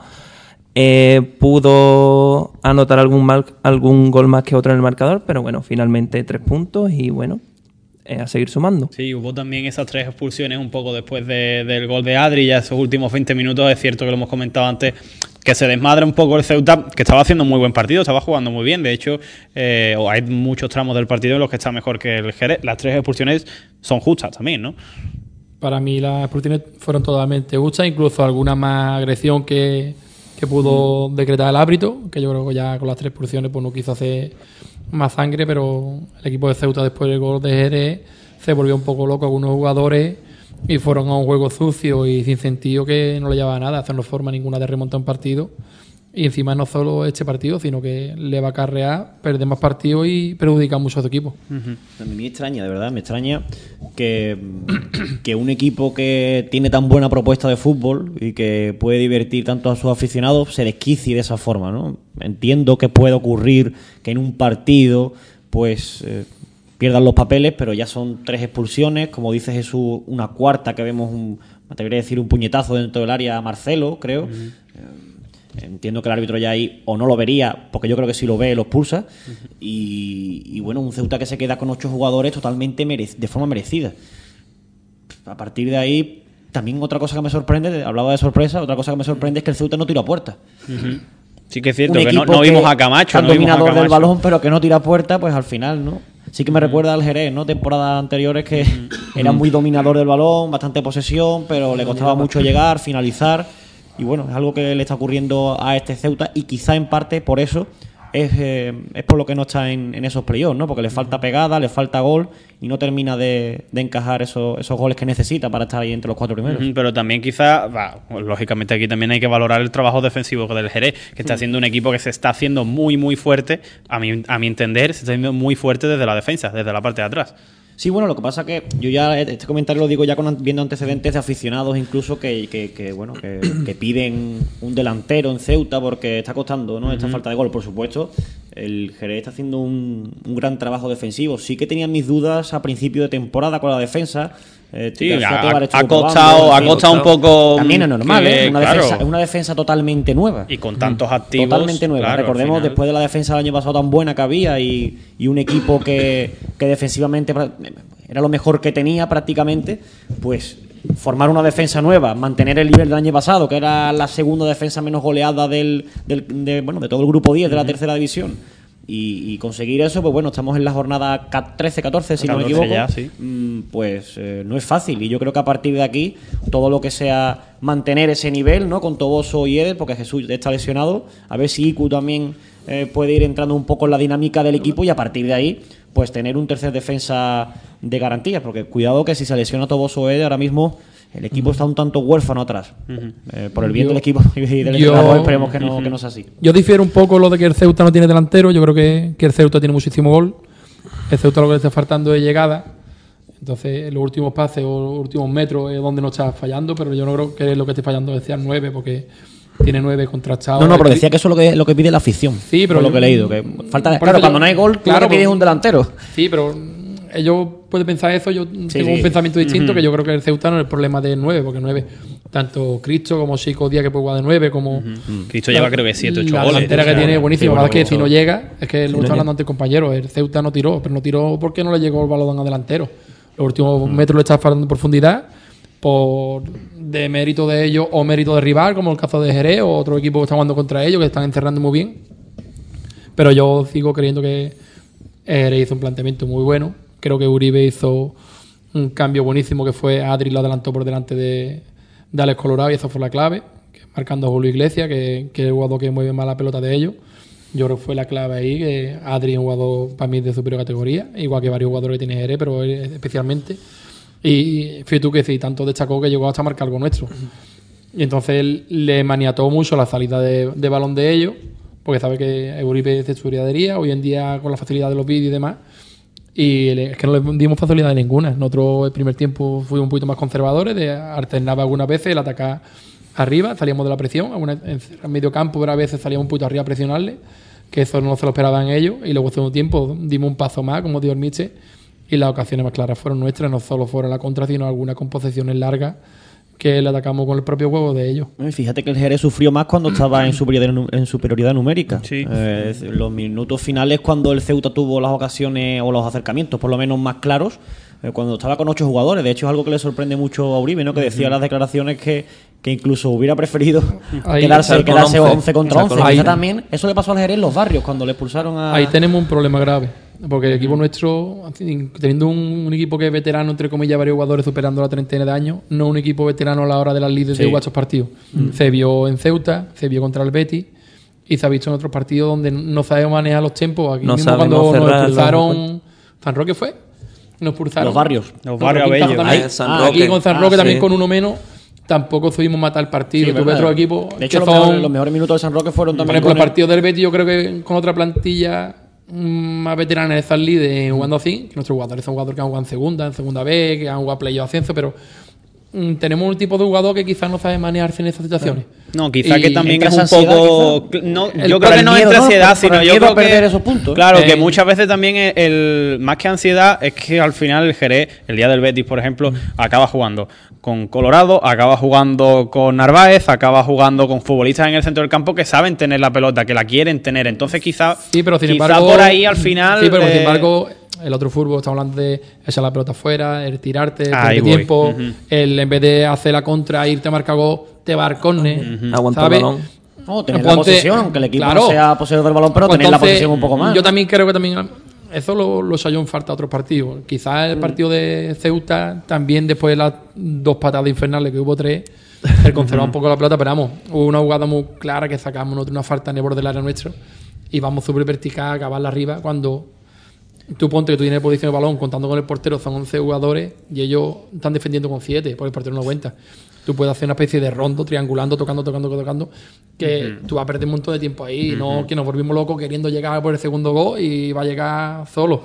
[SPEAKER 3] Eh, pudo anotar algún, algún gol más que otro en el marcador, pero bueno, finalmente tres puntos y bueno, eh, a seguir sumando.
[SPEAKER 2] Sí, hubo también esas tres expulsiones un poco después del gol de Adri, ya esos últimos 20 minutos, es cierto que lo hemos comentado antes, que se desmadra un poco el Ceuta, que estaba haciendo un muy buen partido, estaba jugando muy bien, de hecho, eh, hay muchos tramos del partido en los que está mejor que el Jerez, las tres expulsiones son justas también, ¿no?
[SPEAKER 5] Para mí las expulsiones fueron totalmente justas, incluso alguna más agresión que, que pudo mm. decretar el árbitro, que yo creo que ya con las tres expulsiones pues no quiso hacer más sangre, pero el equipo de Ceuta después del gol de Jerez se volvió un poco loco algunos jugadores y fueron a un juego sucio y sin sentido que no le llevaba nada, hacer no forma ninguna de remontar un partido. Y encima no solo este partido, sino que le va a carrear, perder más partidos y perjudicar mucho a su equipo.
[SPEAKER 6] A mí me extraña, de verdad, me extraña que, que un equipo que tiene tan buena propuesta de fútbol y que puede divertir tanto a sus aficionados se desquicie de esa forma, ¿no? Entiendo que puede ocurrir que en un partido, pues... Eh, pierdan los papeles, pero ya son tres expulsiones, como dice Jesús, una cuarta que vemos, un, me atrevería a decir un puñetazo dentro del área a Marcelo, creo. Entiendo que el árbitro ya ahí o no lo vería, porque yo creo que si lo ve, lo expulsa. y, bueno, un Ceuta que se queda con ocho jugadores totalmente de forma merecida. A partir de ahí, también otra cosa que me sorprende, hablaba de sorpresa, otra cosa que me sorprende es que el Ceuta no tira a puerta.
[SPEAKER 2] Sí que es cierto, que no, vimos a Camacho.
[SPEAKER 6] no dominador del balón, pero que no tira a puerta, pues al final, ¿no? Sí que me recuerda al Jerez, ¿no? Temporadas anteriores que era muy dominador del balón, bastante posesión, pero le costaba mucho llegar, finalizar. Y bueno, es algo que le está ocurriendo a este Ceuta y quizá en parte por eso es, eh, es por lo que no está en, en esos playoffs, ¿no? Porque le falta pegada, le falta gol y no termina de, de encajar esos, esos goles que necesita para estar ahí entre los cuatro primeros.
[SPEAKER 2] Pero también quizá, va, lógicamente aquí también hay que valorar el trabajo defensivo del Jerez, que está haciendo un equipo que se está haciendo muy, muy fuerte, a mi, a mi entender, se está haciendo muy fuerte desde la defensa, desde la parte de atrás.
[SPEAKER 6] Sí, bueno, lo que pasa que yo ya este comentario lo digo ya con, viendo antecedentes de aficionados incluso que, que- que, bueno que, que piden un delantero en Ceuta porque está costando no esta falta de gol, por supuesto. El Jerez está haciendo un, un gran trabajo defensivo. Sí que tenía mis dudas a principio de temporada con la defensa. Eh,
[SPEAKER 2] Sí, ha- costado- ha costado un poco,
[SPEAKER 6] También es normal,
[SPEAKER 2] que,
[SPEAKER 6] ¿eh? Una,
[SPEAKER 2] claro.
[SPEAKER 6] defensa, una defensa totalmente nueva.
[SPEAKER 2] Y con tantos activos.
[SPEAKER 6] Totalmente nueva.
[SPEAKER 2] claro,
[SPEAKER 6] Recordemos,
[SPEAKER 2] final-
[SPEAKER 6] después de la defensa del año pasado tan buena que había y, y un equipo que, que defensivamente era lo mejor que tenía prácticamente, pues formar una defensa nueva, mantener el nivel del año pasado, que era la segunda defensa menos goleada del, del- de, bueno, de todo el grupo 10 de la tercera división. Y, y conseguir eso, pues bueno, estamos en la jornada 13-14, si no me
[SPEAKER 2] 14
[SPEAKER 6] equivoco.
[SPEAKER 2] ya, sí.
[SPEAKER 6] Mm, pues eh, no es fácil. Y yo creo que a partir de aquí, todo lo que sea mantener ese nivel, ¿no? Con Toboso y Eder, porque Jesús está lesionado, a ver si Iku también eh, puede ir entrando un poco en la dinámica del equipo y a partir de ahí, pues tener un tercer defensa de garantía. Porque cuidado que si se lesiona Toboso o Eder, ahora mismo el equipo está un tanto huérfano atrás. Eh, por el bien
[SPEAKER 5] Yo-
[SPEAKER 6] del equipo *laughs* y del
[SPEAKER 5] yo-
[SPEAKER 6] entrenador, esperemos que no, que no sea así.
[SPEAKER 5] Yo difiero un poco lo de que el Ceuta no tiene delantero. Yo creo que, que el Ceuta tiene muchísimo gol. El Ceuta lo que le está faltando es llegada. Entonces, los últimos pases o los últimos metros es donde no está fallando, pero yo no creo que es lo que esté fallando decía el 9, porque tiene 9 contrastados.
[SPEAKER 6] No, no, pero decía que eso es lo que, lo que pide la afición.
[SPEAKER 5] Sí, pero
[SPEAKER 6] por lo que he leído. Que falta claro, cuando
[SPEAKER 5] yo-
[SPEAKER 6] no hay gol,
[SPEAKER 5] claro,
[SPEAKER 6] claro, pides un delantero.
[SPEAKER 5] Sí, pero mm, ellos pueden pensar eso. Yo tengo
[SPEAKER 6] sí.
[SPEAKER 5] un pensamiento distinto, que yo creo que el Ceuta no es el problema de 9, porque 9, tanto Cristo como Chico Díaz que puede jugar de 9, como.
[SPEAKER 2] Cristo lleva creo que 7, 8
[SPEAKER 5] La
[SPEAKER 2] goles.
[SPEAKER 5] delantera
[SPEAKER 2] o sea,
[SPEAKER 5] que tiene es buenísima. que es que si no llega, es que lo está hablando antes el compañero. El Ceuta no tiró, pero no tiró porque no le llegó el balón a delantero. Los últimos
[SPEAKER 6] Mm.
[SPEAKER 5] metros le está faltando profundidad por de mérito de ellos o mérito de rival, como el caso de Jerez o otro equipo que está jugando contra ellos, que están encerrando muy bien. Pero yo sigo creyendo que Jerez hizo un planteamiento muy bueno. Creo que Uribe hizo un cambio buenísimo que fue Adri lo adelantó por delante de, de Alex Colorado y eso fue la clave, marcando a Julio Iglesias, que, que es el jugador que mueve más la pelota de ellos. Yo creo que fue la clave ahí, que Adri es un jugador para mí de superior categoría, igual que varios jugadores que tiene Jerez, pero especialmente. Y fíjate tú que sí, tanto destacó que llegó hasta marcar algo nuestro. Y entonces le maniató mucho la salida de, de balón de ellos, porque sabe que Uribe es de su hoy en día con la facilidad de los vídeos y demás. Y es que no le dimos facilidad ninguna. Nosotros el primer tiempo fuimos un poquito más conservadores, de alternaba algunas veces el atacar arriba, salíamos de la presión, en, medio campo, a veces salíamos un poquito arriba a presionarle, que eso no se lo esperaban ellos. Y luego, segundo tiempo, dimos un paso más, como dio el Miche, y las ocasiones más claras fueron nuestras, no solo fueron la contra, sino algunas composiciones largas que le atacamos con el propio huevo de ellos.
[SPEAKER 6] Fíjate que el Jerez sufrió más cuando *clears throat* estaba en superioridad, en superioridad numérica.
[SPEAKER 2] Sí.
[SPEAKER 6] Eh, los minutos finales cuando el Ceuta tuvo las ocasiones o los acercamientos por lo menos más claros, eh, cuando estaba con ocho jugadores. De hecho es algo que le sorprende mucho a Uribe, ¿no? que decía en las declaraciones que, que incluso hubiera preferido *laughs*
[SPEAKER 5] Ahí,
[SPEAKER 6] quedarse,
[SPEAKER 3] con
[SPEAKER 6] quedarse
[SPEAKER 3] 11.
[SPEAKER 6] 11 contra
[SPEAKER 3] Estar con
[SPEAKER 6] 11. Quizá
[SPEAKER 5] 11.
[SPEAKER 6] también eso le pasó al Jerez en los barrios cuando le expulsaron a...
[SPEAKER 5] Ahí tenemos un problema grave. Porque el equipo nuestro, teniendo un, un equipo que es veterano, entre comillas, varios jugadores superando la treintena de años, no un equipo veterano a la hora de las líderes de
[SPEAKER 6] Sí.
[SPEAKER 5] estos partidos. Se vio en Ceuta, se vio contra el Betis y se ha visto en otros partidos donde no sabemos manejar los tiempos. Aquí
[SPEAKER 3] No
[SPEAKER 5] mismo cuando nos expulsaron. ¿San Roque fue? Nos expulsaron.
[SPEAKER 6] Los barrios.
[SPEAKER 2] Los barrios
[SPEAKER 5] también.
[SPEAKER 3] Ah, San
[SPEAKER 5] Ah,
[SPEAKER 3] Roque.
[SPEAKER 5] Aquí con San
[SPEAKER 3] Ah,
[SPEAKER 5] Roque también
[SPEAKER 3] sí.
[SPEAKER 5] con uno menos. Tampoco supimos matar el partido.
[SPEAKER 6] Sí,
[SPEAKER 5] Tuve otro equipo
[SPEAKER 6] De hecho, los,
[SPEAKER 5] son-
[SPEAKER 6] mejores, los mejores minutos de San Roque fueron
[SPEAKER 5] por
[SPEAKER 6] también
[SPEAKER 5] ejemplo, el
[SPEAKER 6] con el-
[SPEAKER 5] partido del Betis, yo creo que con otra plantilla mm, más veterana de estar líder jugando así, que nuestros jugadores son jugadores que han jugado en segunda, en segunda B, que han jugado playoff ascenso, pero mm, tenemos un tipo de jugador que quizás no sabe manejarse en esas situaciones.
[SPEAKER 2] No, quizá
[SPEAKER 5] Y
[SPEAKER 2] que también es un poco. No,
[SPEAKER 5] El-
[SPEAKER 2] yo creo que no
[SPEAKER 6] ¿no?
[SPEAKER 2] ansiedad,
[SPEAKER 6] por
[SPEAKER 2] sino yo creo
[SPEAKER 6] perder
[SPEAKER 2] que.
[SPEAKER 6] esos puntos.
[SPEAKER 2] Claro,
[SPEAKER 5] Eh,
[SPEAKER 2] que muchas veces también el, el- Más que ansiedad, es que al final el Jerez, el día del Betis, por ejemplo,
[SPEAKER 5] Mm.
[SPEAKER 2] acaba jugando con Colorado, acaba jugando con Narváez, acaba jugando con futbolistas en el centro del campo que saben tener la pelota, que la quieren tener. Entonces, quizá.
[SPEAKER 5] Sí, pero sin
[SPEAKER 2] quizá
[SPEAKER 5] embargo.
[SPEAKER 2] por ahí al final.
[SPEAKER 5] Sí, pero
[SPEAKER 2] eh,
[SPEAKER 5] sin embargo, el otro fútbol está hablando de echar la pelota afuera, el tirarte,
[SPEAKER 2] voy.
[SPEAKER 5] tiempo, el en vez de hacer la contra, irte a marcar gol, te va al córner.
[SPEAKER 3] Aguantar el balón.
[SPEAKER 6] No, tener
[SPEAKER 5] Ponte-
[SPEAKER 6] la posesión, aunque el equipo
[SPEAKER 5] claro.
[SPEAKER 6] no sea poseedor del balón, pero
[SPEAKER 5] Pues
[SPEAKER 6] tener la posesión un poco más.
[SPEAKER 5] Yo también creo que también eso lo, lo echó en falta a otros partidos. Quizás el partido de Ceuta, también después de las dos patadas infernales que hubo tres, el conservar un poco la pelota, pero vamos, hubo una jugada muy clara que sacamos una falta en el borde del área nuestro y vamos súper vertical, acabarla arriba, cuando tú ponte que tú tienes posición de balón contando con el portero, son 11 jugadores y ellos están defendiendo con 7, porque el portero no cuenta. Tú puedes hacer una especie de rondo, triangulando, tocando, tocando, tocando, que tú vas a perder un montón de tiempo ahí, no que nos volvimos locos queriendo llegar por el segundo gol y va a llegar solo.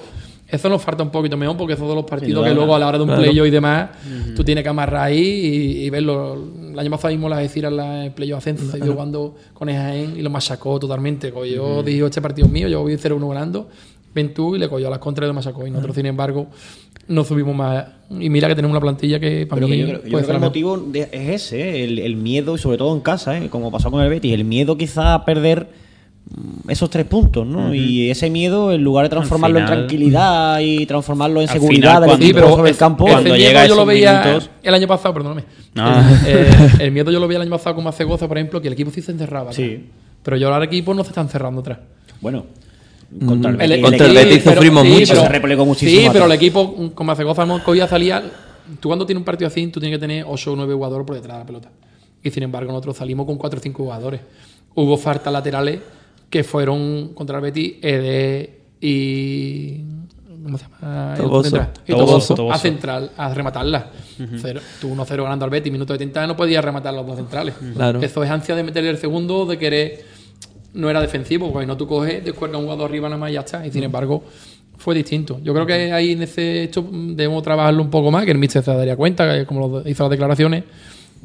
[SPEAKER 5] Eso nos falta un poquito mejor porque esos son los partidos que luego a la hora de un playo y demás, tú tienes que amarrar ahí y, y verlo. El año pasado mismo la decir en la playo ascenso, se vio jugando con Ejaén y lo machacó totalmente. Yo dije, este partido es mío, yo voy 0-1 ganando, ven tú y le cogió a las contras y lo machacó. Y nosotros, sin embargo, no subimos más. Y mira que tenemos una plantilla que para
[SPEAKER 6] Pero
[SPEAKER 5] mí
[SPEAKER 6] que yo creo, yo
[SPEAKER 5] puede
[SPEAKER 6] creo que el motivo de- es ese, ¿eh? el, el miedo, y sobre todo en casa, ¿eh? como pasó con el Betis, el miedo quizá a perder mm, esos tres puntos, ¿no? Y ese miedo, en lugar de transformarlo
[SPEAKER 2] final-
[SPEAKER 6] en tranquilidad y transformarlo en seguridad
[SPEAKER 2] final, cuando-
[SPEAKER 5] Sí, pero
[SPEAKER 6] sobre el campo,
[SPEAKER 5] ese
[SPEAKER 2] cuando
[SPEAKER 5] miedo
[SPEAKER 2] llega
[SPEAKER 5] yo lo veía
[SPEAKER 2] minutos-
[SPEAKER 5] el año pasado, perdóname.
[SPEAKER 2] Ah.
[SPEAKER 5] Eh, el miedo yo lo veía el año pasado con Macegoza, por ejemplo, que el equipo sí se encerraba.
[SPEAKER 6] Sí.
[SPEAKER 5] atrás. Pero yo ahora el equipo no se está encerrando atrás.
[SPEAKER 6] bueno, contra el
[SPEAKER 3] Mm,
[SPEAKER 6] Betis,
[SPEAKER 3] contra el Betis sufrimos mucho.
[SPEAKER 6] Se replegó muchísimo
[SPEAKER 5] Sí, pero el equipo, mm, con Macegoza, Moscovia salía. Tú cuando tienes un partido así, tú tienes que tener 8 o 9 jugadores por detrás de la pelota. Y sin embargo, nosotros salimos con 4 o 5 jugadores. Hubo faltas laterales que fueron contra el Betis, Ede y. ¿Cómo se llama? El
[SPEAKER 3] Toboso.
[SPEAKER 5] Y
[SPEAKER 2] Toboso,
[SPEAKER 5] Toboso,
[SPEAKER 2] Toboso.
[SPEAKER 5] a central, a rematarla. Cero- tú 1-0 ganando al Betis, minuto de 30, no podías rematar los dos centrales.
[SPEAKER 3] Claro.
[SPEAKER 5] Eso es ansia de meterle el segundo, de querer. No era defensivo, porque no tú coges, descuelgas un jugador arriba nada más y ya está. Y sin embargo, fue distinto. Yo creo que ahí en ese hecho debemos trabajarlo un poco más, que el Mister se daría cuenta, que como lo hizo las declaraciones,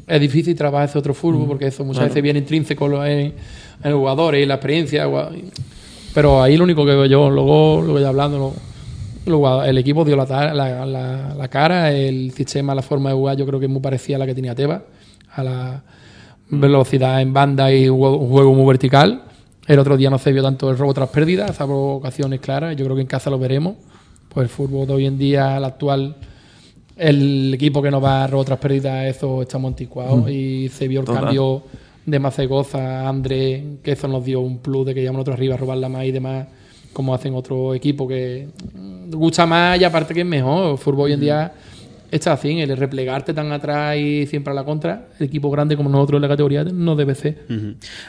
[SPEAKER 5] es difícil trabajar ese otro fútbol, porque eso muchas veces viene intrínseco en, en el jugador y la experiencia. Pero ahí lo único que veo yo, luego, luego ya hablando, lo- Luego el equipo dio la, la, la- la cara, el sistema, la forma de jugar, yo creo que es muy parecida a la que tenía Teba, a la velocidad en banda y un juego muy vertical. El otro día no se vio tanto el robo tras pérdidas, salvo ocasiones claras, yo creo que en casa lo veremos. Pues el fútbol de hoy en día, el actual, el equipo que nos va a robo tras pérdidas, eso estamos anticuados y se vio el
[SPEAKER 3] Total.
[SPEAKER 5] cambio de Macegoza, André, que eso nos dio un plus de que llevamos nosotros arriba a robarla más y demás, como hacen otros equipos que mm, gusta más y aparte que es mejor. El fútbol hoy en día está así, el replegarte tan atrás y siempre a la contra, el equipo grande como nosotros en la categoría no debe ser.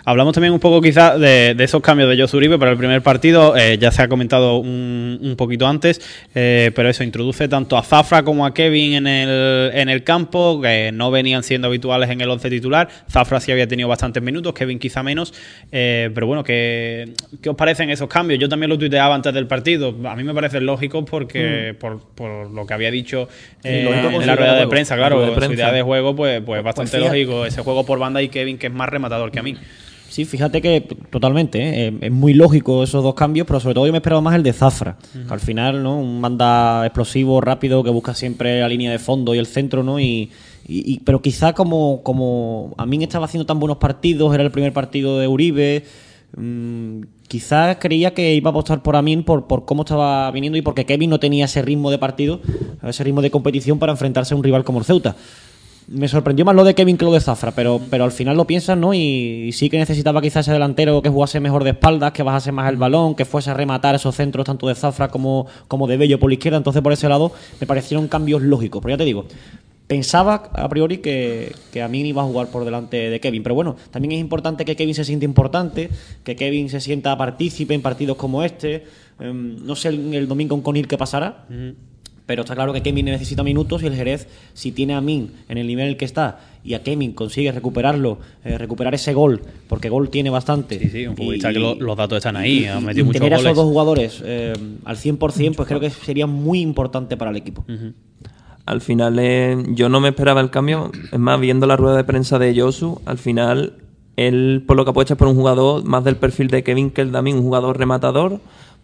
[SPEAKER 2] Hablamos también un poco quizás de, de esos cambios de Josu Uribe para el primer partido. Eh, ya se ha comentado un, un poquito antes, eh, pero eso introduce tanto a Zafra como a Kevin en el, en el campo, que no venían siendo habituales en el 11 titular. Zafra sí había tenido bastantes minutos, Kevin quizá menos. Eh, pero bueno, ¿qué, ¿qué os parecen esos cambios? Yo también lo tuiteaba antes del partido. A mí me parecen lógicos porque por, por lo que había dicho eh, en
[SPEAKER 6] su
[SPEAKER 2] la rueda
[SPEAKER 6] de
[SPEAKER 2] prensa,
[SPEAKER 3] La
[SPEAKER 2] claro,
[SPEAKER 3] de
[SPEAKER 2] su
[SPEAKER 3] prensa.
[SPEAKER 2] idea de juego, pues, pues bastante lógico. Ese juego por banda y Kevin, que es más rematador que a mí.
[SPEAKER 6] Sí, fíjate que totalmente, ¿eh? Es muy lógico esos dos cambios, pero sobre todo yo me esperaba más el de Zafra, que al final, ¿no? Un manda explosivo, rápido, que busca siempre la línea de fondo y el centro, ¿no? Y, y- y- pero quizá como, como a mí estaba haciendo tan buenos partidos, era el primer partido de Uribe, mm, quizás creía que iba a apostar por Amin por, por cómo estaba viniendo y porque Kevin no tenía ese ritmo de partido, ese ritmo de competición para enfrentarse a un rival como el Ceuta. Me sorprendió más lo de Kevin que lo de Zafra, pero, pero al final lo piensas, ¿no? Y, y sí que necesitaba quizás ese delantero que jugase mejor de espaldas, que bajase más el balón, que fuese a rematar esos centros tanto de Zafra como, como de Bello por la izquierda. Entonces, por ese lado, me parecieron cambios lógicos. Pero ya te digo, pensaba a priori que, que a mí iba a jugar por delante de Kevin. Pero bueno, también es importante que Kevin se sienta importante, que Kevin se sienta partícipe en partidos como este. Em, no sé el, el domingo con Conil qué pasará. Pero está claro que Kevin necesita minutos y el Jerez, si tiene a Min en el nivel en el que está y a Kevin consigue recuperarlo, eh, recuperar ese gol, porque gol tiene bastante.
[SPEAKER 2] Sí, sí, un futbolista
[SPEAKER 6] y-
[SPEAKER 2] que lo- los datos están ahí, ha
[SPEAKER 6] y
[SPEAKER 2] metido muchos
[SPEAKER 6] tener a esos
[SPEAKER 2] goles.
[SPEAKER 6] dos jugadores eh, al 100%, pues creo que sería muy importante para el equipo.
[SPEAKER 3] Al final eh, yo no me esperaba el cambio. Es más, viendo la rueda de prensa de Josu, al final él por lo que apuesta es por un jugador más del perfil de Kevin que el Damien, un jugador rematador,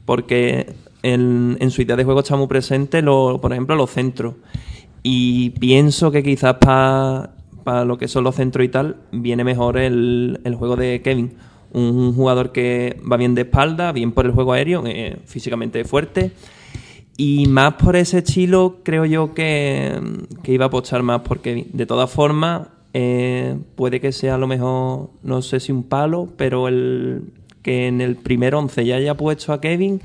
[SPEAKER 3] porque en, en su idea de juego está muy presente, lo, por ejemplo, los centros. Y pienso que quizás para lo que son los centros y tal, viene mejor el, el juego de Kevin. Un, jugador que va bien de espalda, bien por el juego aéreo, eh, físicamente fuerte. Y más por ese estilo, creo yo que, que iba a apostar más por Kevin. De todas formas, eh, puede que sea a lo mejor, no sé si un palo, pero el que en el primer once ya haya puesto a Kevin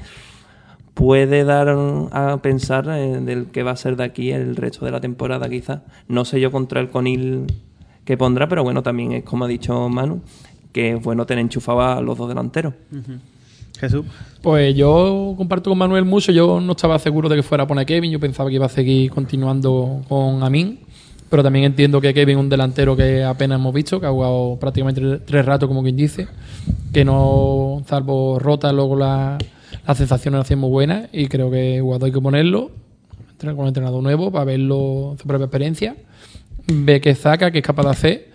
[SPEAKER 3] puede dar a pensar eh, del que va a ser de aquí el resto de la temporada quizás. No sé yo contra el Conil que pondrá, pero bueno, también es como ha dicho Manu, que es bueno tener enchufado a los dos delanteros.
[SPEAKER 2] Jesús.
[SPEAKER 5] Pues yo comparto con Manuel mucho. Yo no estaba seguro de que fuera a poner Kevin. Yo pensaba que iba a seguir continuando con Amin. Pero también entiendo que Kevin es un delantero que apenas hemos visto, que ha jugado prácticamente tre- tres ratos, como quien dice. Que no, salvo rota, luego la- las sensaciones hacen muy buenas. Y creo que hay que ponerlo con un entrenador nuevo para verlo su propia experiencia. Ve que saca, que es capaz de hacer.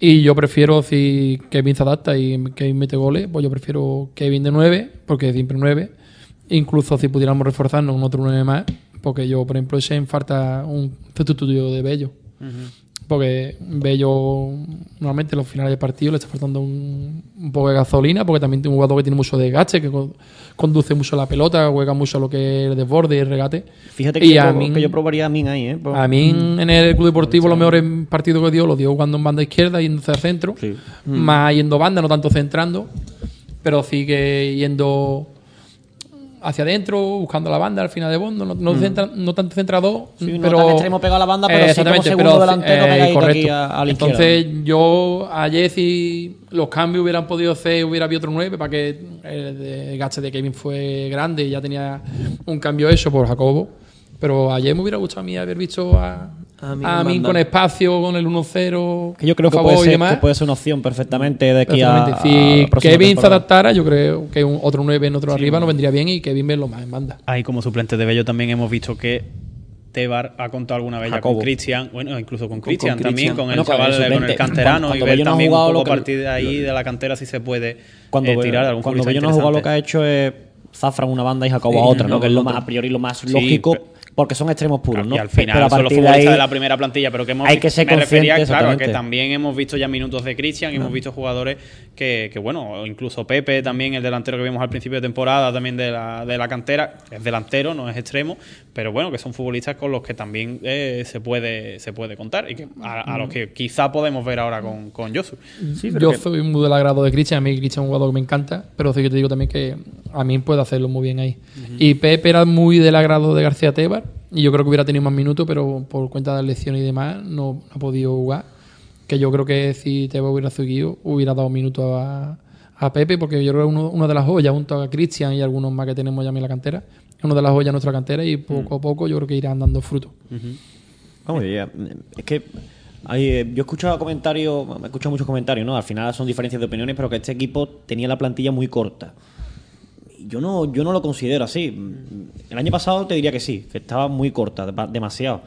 [SPEAKER 5] Y yo prefiero, si Kevin se adapta y Kevin mete goles, pues yo prefiero Kevin de 9, porque siempre 9. Incluso si pudiéramos reforzarnos con otro 9 más, porque yo, por ejemplo, ese falta un sustituto de Bello. Porque Bello, normalmente en los finales de partido le está faltando un, un poco de gasolina, porque también tiene un jugador que tiene mucho desgaste, que co- conduce mucho la pelota, juega mucho lo que es el desborde y el regate.
[SPEAKER 6] Fíjate que,
[SPEAKER 5] Y
[SPEAKER 6] yo,
[SPEAKER 5] a mí-
[SPEAKER 6] que yo probaría a Min ahí, ¿eh? Por-
[SPEAKER 5] A mí en el Club Deportivo los mejores partidos que dio los dio jugando en banda izquierda, yéndose al centro,
[SPEAKER 6] Sí.
[SPEAKER 5] más yendo banda, no tanto centrando, pero sigue yendo hacia adentro, buscando la banda al final de fondo, no, no, centra- no tanto centrado,
[SPEAKER 6] Sí, no
[SPEAKER 5] pero
[SPEAKER 6] tan extremo pegado a la banda, pero
[SPEAKER 5] Eh,
[SPEAKER 6] sí como segundo
[SPEAKER 5] pero,
[SPEAKER 6] delantero
[SPEAKER 5] eh, correcto.
[SPEAKER 6] aquí a- a la izquierda.
[SPEAKER 5] Entonces yo ayer si los cambios hubieran podido hacer, hubiera habido otro 9 para que el desgaste de Kevin fue grande y ya tenía un cambio hecho por Jacobo. Pero ayer me hubiera gustado a mí haber visto a,
[SPEAKER 3] A
[SPEAKER 5] a
[SPEAKER 3] mí
[SPEAKER 5] con espacio, con el 1-0.
[SPEAKER 6] Que yo creo que puede
[SPEAKER 5] y
[SPEAKER 6] ser,
[SPEAKER 5] demás.
[SPEAKER 6] que puede ser una opción perfectamente de aquí a,
[SPEAKER 5] Perfectamente.
[SPEAKER 6] a
[SPEAKER 5] Si Kevin se adaptara, yo creo que un, otro 9 en otro arriba nos vendría bien y Kevin verlo más en banda.
[SPEAKER 2] Ahí como suplente de Bello también hemos visto que Tebar ha contado alguna vez ya con Cristian, bueno, incluso con Cristian
[SPEAKER 3] con
[SPEAKER 2] también, con el
[SPEAKER 6] Bueno, con el
[SPEAKER 2] chaval, con el canterano
[SPEAKER 6] Cuando-
[SPEAKER 2] y
[SPEAKER 6] cuando
[SPEAKER 2] ver
[SPEAKER 6] Bello no ha
[SPEAKER 2] también un
[SPEAKER 6] jugado
[SPEAKER 2] poco
[SPEAKER 6] lo
[SPEAKER 2] a
[SPEAKER 6] que-
[SPEAKER 2] partir de ahí de la cantera si se puede
[SPEAKER 6] Cuando,
[SPEAKER 2] eh, tirar de algún
[SPEAKER 6] cuando Bello no ha jugado lo que ha hecho es Zafran una banda y Jacobo
[SPEAKER 2] Sí,
[SPEAKER 6] a otra, ¿no?
[SPEAKER 2] no,
[SPEAKER 6] que es lo más, a priori lo más lógico, porque son extremos puros, ¿no?
[SPEAKER 2] Y al final
[SPEAKER 6] pero a
[SPEAKER 2] son los
[SPEAKER 6] de
[SPEAKER 2] futbolistas
[SPEAKER 6] ahí,
[SPEAKER 2] de la primera plantilla, pero que hemos
[SPEAKER 6] hay que ser
[SPEAKER 2] me refería,
[SPEAKER 6] conscientes,
[SPEAKER 2] claro, a que también hemos visto ya minutos de Cristian y hemos visto jugadores que, que, bueno, incluso Pepe también, el delantero que vimos al principio de temporada, también de la, de la cantera, es delantero, no es extremo, pero bueno, que son futbolistas con los que también eh, se puede se puede contar y que a, a los que quizá podemos ver ahora con, con Josu.
[SPEAKER 5] yo soy muy del agrado de Cristian, a mí Cristian es un jugador que me encanta, pero sí que te digo también que a mí puede hacerlo muy bien ahí. Y Pepe era muy del agrado de García Tebar, y yo creo que hubiera tenido más minutos, pero por cuenta de las lesiones y demás no, no ha podido jugar. Que yo creo que si Tebar hubiera seguido, hubiera dado minutos a, a Pepe, porque yo creo que uno, una de las joyas, junto a Cristian y algunos más que tenemos ya en la cantera, es una de las joyas de nuestra cantera y poco a poco yo creo que irán dando frutos.
[SPEAKER 6] Vamos, ya, es que hay, eh, yo he escuchado comentarios, he escuchado muchos comentarios, ¿no? Al final son diferencias de opiniones, pero que este equipo tenía la plantilla muy corta. Yo no, yo no lo considero así. El año pasado te diría que sí, que estaba muy corta, de- demasiado.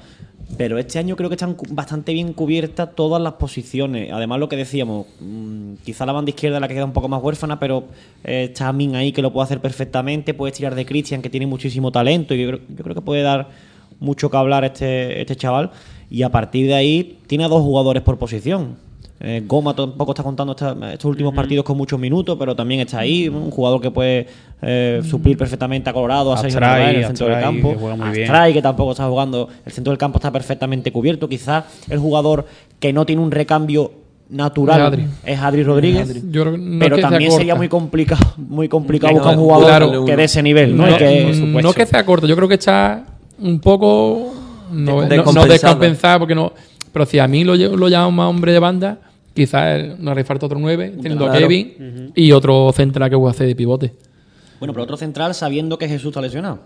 [SPEAKER 6] Pero este año creo que están bastante bien cubiertas todas las posiciones. Además, lo que decíamos, mm, quizá la banda izquierda es la que queda un poco más huérfana, pero eh, está Min ahí que lo puede hacer perfectamente. Puedes tirar de Christian, que tiene muchísimo talento. Y yo creo, yo creo que puede dar mucho que hablar este, este chaval. Y a partir de ahí, tiene a dos jugadores por posición. Eh, Goma tampoco está contando esta- estos últimos partidos con muchos minutos, pero también está ahí. Un jugador que puede eh, suplir perfectamente a Colorado, a Sergio en el centro del campo.
[SPEAKER 2] que.
[SPEAKER 6] Astray, que tampoco está jugando. El centro del campo está perfectamente cubierto. Quizás el jugador que no tiene un recambio natural
[SPEAKER 5] Es Adri.
[SPEAKER 6] es Adri Rodríguez.
[SPEAKER 5] Yo no
[SPEAKER 6] pero
[SPEAKER 5] es que sea
[SPEAKER 6] también sería muy complicado, muy complicado
[SPEAKER 3] No,
[SPEAKER 6] buscar un jugador
[SPEAKER 3] claro,
[SPEAKER 6] que de ese nivel, ¿no?
[SPEAKER 5] No,
[SPEAKER 6] que-
[SPEAKER 5] mm, no que sea corto, yo creo que está un poco no, no- no
[SPEAKER 3] Descompensado.
[SPEAKER 5] porque no. Pero si a mí lo, lo llamo más hombre de banda, quizás nos hace falta otro 9, teniendo a
[SPEAKER 3] Claro.
[SPEAKER 5] Kevin y otro central que puede hacer de pivote.
[SPEAKER 6] Bueno, pero otro central sabiendo que Jesús está lesionado.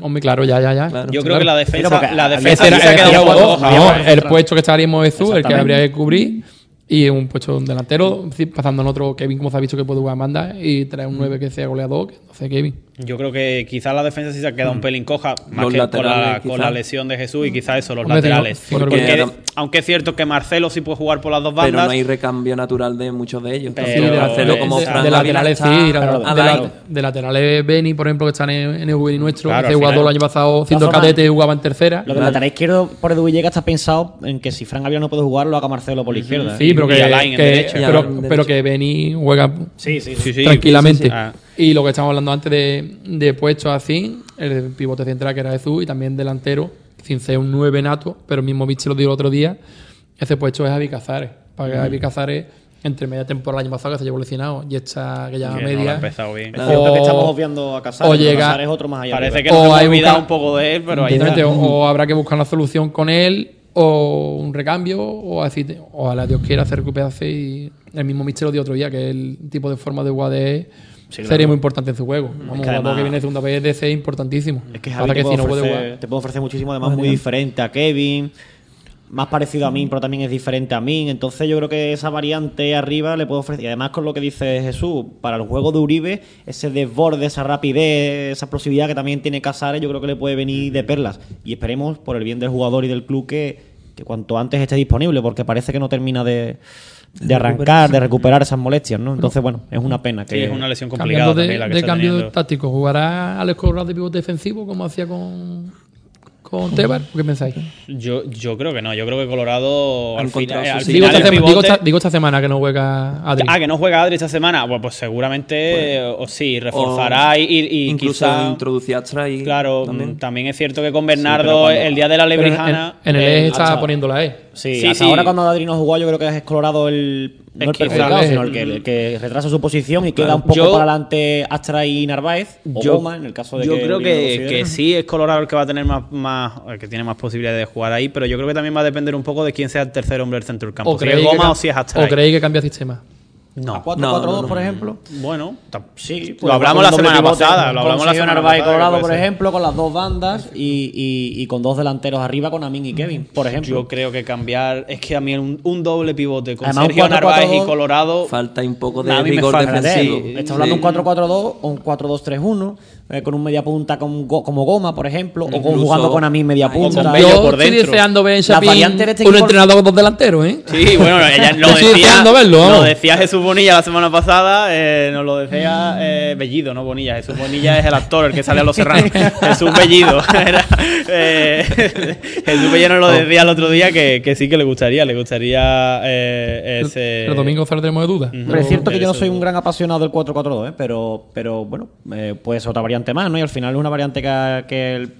[SPEAKER 5] Hombre, claro, ya, ya, ya.
[SPEAKER 3] Claro.
[SPEAKER 2] Yo creo que la defensa, la
[SPEAKER 6] a-
[SPEAKER 2] defensa
[SPEAKER 5] era,
[SPEAKER 2] se ha quedado un poco
[SPEAKER 5] no,
[SPEAKER 2] ¿eh?
[SPEAKER 5] el puesto que estaríamos Jesús, el que habría que cubrir. Y un puesto de delantero, pasando en otro Kevin, como se ha visto que puede jugar manda, y traer un 9 que sea goleador, que no sé Kevin.
[SPEAKER 2] Yo creo que quizás la defensa sí se ha quedado un pelín coja, más
[SPEAKER 3] Los
[SPEAKER 2] que con la, con la lesión de Jesús y quizás eso, los
[SPEAKER 5] Hombre,
[SPEAKER 2] laterales. Porque,
[SPEAKER 3] porque-
[SPEAKER 2] aunque es cierto que Marcelo sí puede jugar por las dos
[SPEAKER 3] Pero
[SPEAKER 2] bandas,
[SPEAKER 3] no hay recambio natural de muchos de ellos.
[SPEAKER 2] Pero-
[SPEAKER 5] Sí, de,
[SPEAKER 2] Pero
[SPEAKER 5] de-
[SPEAKER 3] como
[SPEAKER 5] de- de laterales
[SPEAKER 3] está
[SPEAKER 5] sí, de,
[SPEAKER 3] a
[SPEAKER 5] de
[SPEAKER 3] la-
[SPEAKER 5] la- de laterales Beni, por ejemplo, que están en, en el juvenil nuestro,
[SPEAKER 2] Claro,
[SPEAKER 5] ese
[SPEAKER 2] al
[SPEAKER 5] jugador el año pasado siendo cadete jugaba en tercera.
[SPEAKER 6] Lo del lateral izquierdo por Edu Villegas está pensado en que si Fran Ávila no puede jugar, lo haga Marcelo por la izquierda.
[SPEAKER 5] Sí, pero que, que-.
[SPEAKER 3] Y
[SPEAKER 5] pero, pero que Beni juega
[SPEAKER 6] sí, sí.
[SPEAKER 2] Sí, sí,
[SPEAKER 5] tranquilamente. Y lo que estábamos hablando antes de, de puestos así, el pivote central que era Jesús y también delantero, sin ser un 9 nato, pero mismo Vichy lo dijo el otro día, ese puesto es Javi Cazares. Para que Javi Cazares, entre media temporada el año pasado que se llevó lesionado y esta que ya
[SPEAKER 2] Que no ha
[SPEAKER 5] media,
[SPEAKER 2] empezado bien.
[SPEAKER 6] Es cierto que
[SPEAKER 5] O-
[SPEAKER 6] estamos obviando a Casares,
[SPEAKER 5] o llega-
[SPEAKER 6] Casares otro más allá.
[SPEAKER 2] Parece que nos
[SPEAKER 5] O
[SPEAKER 2] hemos
[SPEAKER 5] hay
[SPEAKER 2] olvidado un poco de él, pero ahí está.
[SPEAKER 5] O, o habrá que buscar una solución con él o un recambio o así ojalá Dios quiera hacer recuperarse y el mismo Mister lo dio otro día que el tipo de forma de jugar él sería muy importante en su juego. Vamos, un
[SPEAKER 6] que además-
[SPEAKER 5] que viene de segunda vez DC es importantísimo.
[SPEAKER 6] Es que Javi te,
[SPEAKER 5] que
[SPEAKER 6] puede
[SPEAKER 5] si no puede
[SPEAKER 6] ofrecer,
[SPEAKER 5] jugar.
[SPEAKER 6] te puede ofrecer muchísimo, además muy diferente a Kevin, más parecido a mí, pero también es diferente a mí. Entonces yo creo que esa variante arriba le puede ofrecer. Y además con lo que dice Jesús, para el juego de Uribe, ese desborde, esa rapidez, esa explosividad que también tiene Casares, yo creo que le puede venir de perlas. Y esperemos, por el bien del jugador y del club, que, que cuanto antes esté disponible, porque parece que no termina de, de arrancar, de recuperar esas molestias, ¿no? Entonces, bueno, es una pena que...
[SPEAKER 2] Sí, es una lesión complicada
[SPEAKER 5] Cambiando de,
[SPEAKER 2] también la que
[SPEAKER 5] de
[SPEAKER 2] está
[SPEAKER 5] cambio
[SPEAKER 2] teniendo.
[SPEAKER 5] táctico, ¿jugará Alex Corral de pivote defensivo como hacía con, con Tebar? ¿Qué pensáis?
[SPEAKER 2] Yo, yo creo que no. Yo creo que Colorado al, final-.
[SPEAKER 5] Digo esta,
[SPEAKER 2] el
[SPEAKER 5] sema- digo,
[SPEAKER 2] pivote-
[SPEAKER 5] esta, digo esta semana que no juega Adri.
[SPEAKER 2] Ah, que no juega Adri esta semana. Bueno, pues seguramente eh, o, sí, reforzará y, y- y
[SPEAKER 3] incluso
[SPEAKER 2] quizá.
[SPEAKER 3] introducir a
[SPEAKER 2] Claro, también. es cierto que con Bernardo
[SPEAKER 6] cuando-
[SPEAKER 2] el día de la
[SPEAKER 5] en,
[SPEAKER 2] Lebrijana.
[SPEAKER 5] en- en el
[SPEAKER 2] eh,
[SPEAKER 5] E está
[SPEAKER 6] hasta-
[SPEAKER 5] poniendo la E.
[SPEAKER 6] Sí,
[SPEAKER 2] Sí,
[SPEAKER 6] hasta
[SPEAKER 2] sí.
[SPEAKER 6] ahora cuando Adri no jugó, yo creo que es Colorado el, no
[SPEAKER 2] Es
[SPEAKER 6] el
[SPEAKER 2] que-
[SPEAKER 6] perjudicado,
[SPEAKER 5] el-
[SPEAKER 6] sino el que, el que retrasa su posición y queda un poco
[SPEAKER 2] Yo-
[SPEAKER 6] para adelante Astra y Narváez o
[SPEAKER 2] yo,
[SPEAKER 6] Goma, en el caso de
[SPEAKER 2] yo
[SPEAKER 6] que
[SPEAKER 2] creo que, que sí es Colorado el que va a tener más, más el que tiene más posibilidades de jugar ahí, pero yo creo que también va a depender un poco de quién sea el tercer hombre del centro del campo.
[SPEAKER 5] O
[SPEAKER 2] si es
[SPEAKER 5] creéis, que,
[SPEAKER 2] Goma o si es
[SPEAKER 5] o
[SPEAKER 2] Astray.
[SPEAKER 5] creéis que cambia sistema.
[SPEAKER 2] No.
[SPEAKER 6] A 4-4-2,
[SPEAKER 3] No, no, no.
[SPEAKER 6] por ejemplo.
[SPEAKER 2] Bueno,
[SPEAKER 6] Sí,
[SPEAKER 2] Lo hablamos la semana pasada, lo hablamos la semana
[SPEAKER 6] Narváez y
[SPEAKER 2] pasada,
[SPEAKER 6] Colorado, por ejemplo, con las dos bandas y, y- y con dos delanteros arriba con Amin y Kevin, por ejemplo.
[SPEAKER 2] yo creo que cambiar. Es que a mí un, un doble pivote con
[SPEAKER 6] Además,
[SPEAKER 2] Sergio
[SPEAKER 6] 4-4-2
[SPEAKER 2] Narváez y Colorado.
[SPEAKER 3] falta un poco de rigor defensivo.
[SPEAKER 6] Fíjate, Estás hablando de
[SPEAKER 3] Sí.
[SPEAKER 6] un 4-4-2 o un 4-2-3-1, eh, con un media punta con go- como Goma, por ejemplo, o jugando con Amin media
[SPEAKER 3] Ay,
[SPEAKER 6] punta.
[SPEAKER 2] con Bello
[SPEAKER 5] Yo
[SPEAKER 2] por
[SPEAKER 5] estoy
[SPEAKER 2] dentro.
[SPEAKER 5] deseando ver en Chapín
[SPEAKER 6] de este
[SPEAKER 5] un
[SPEAKER 6] equipo-
[SPEAKER 5] entrenador con dos delanteros, ¿eh?
[SPEAKER 2] Sí, bueno, *laughs* ella lo decía,
[SPEAKER 5] deseando verlo,
[SPEAKER 2] lo decía Jesús Bonilla la semana pasada, eh, nos lo decía eh, Bellido, no Bonilla. Jesús Bonilla es el actor, el que sale a Los Serranos. *laughs* Jesús Bellido. *laughs* Era, eh, Jesús Bellido nos lo decía el otro día que, que sí que le gustaría, le gustaría eh, ese...
[SPEAKER 5] El domingo saldremos de dudas.
[SPEAKER 6] Hombre, es cierto que yo no soy un gran apasionado del 4-4-2, ¿eh? pero, pero bueno, eh, ser otra variante más, ¿no? Y al final es una variante que, que el-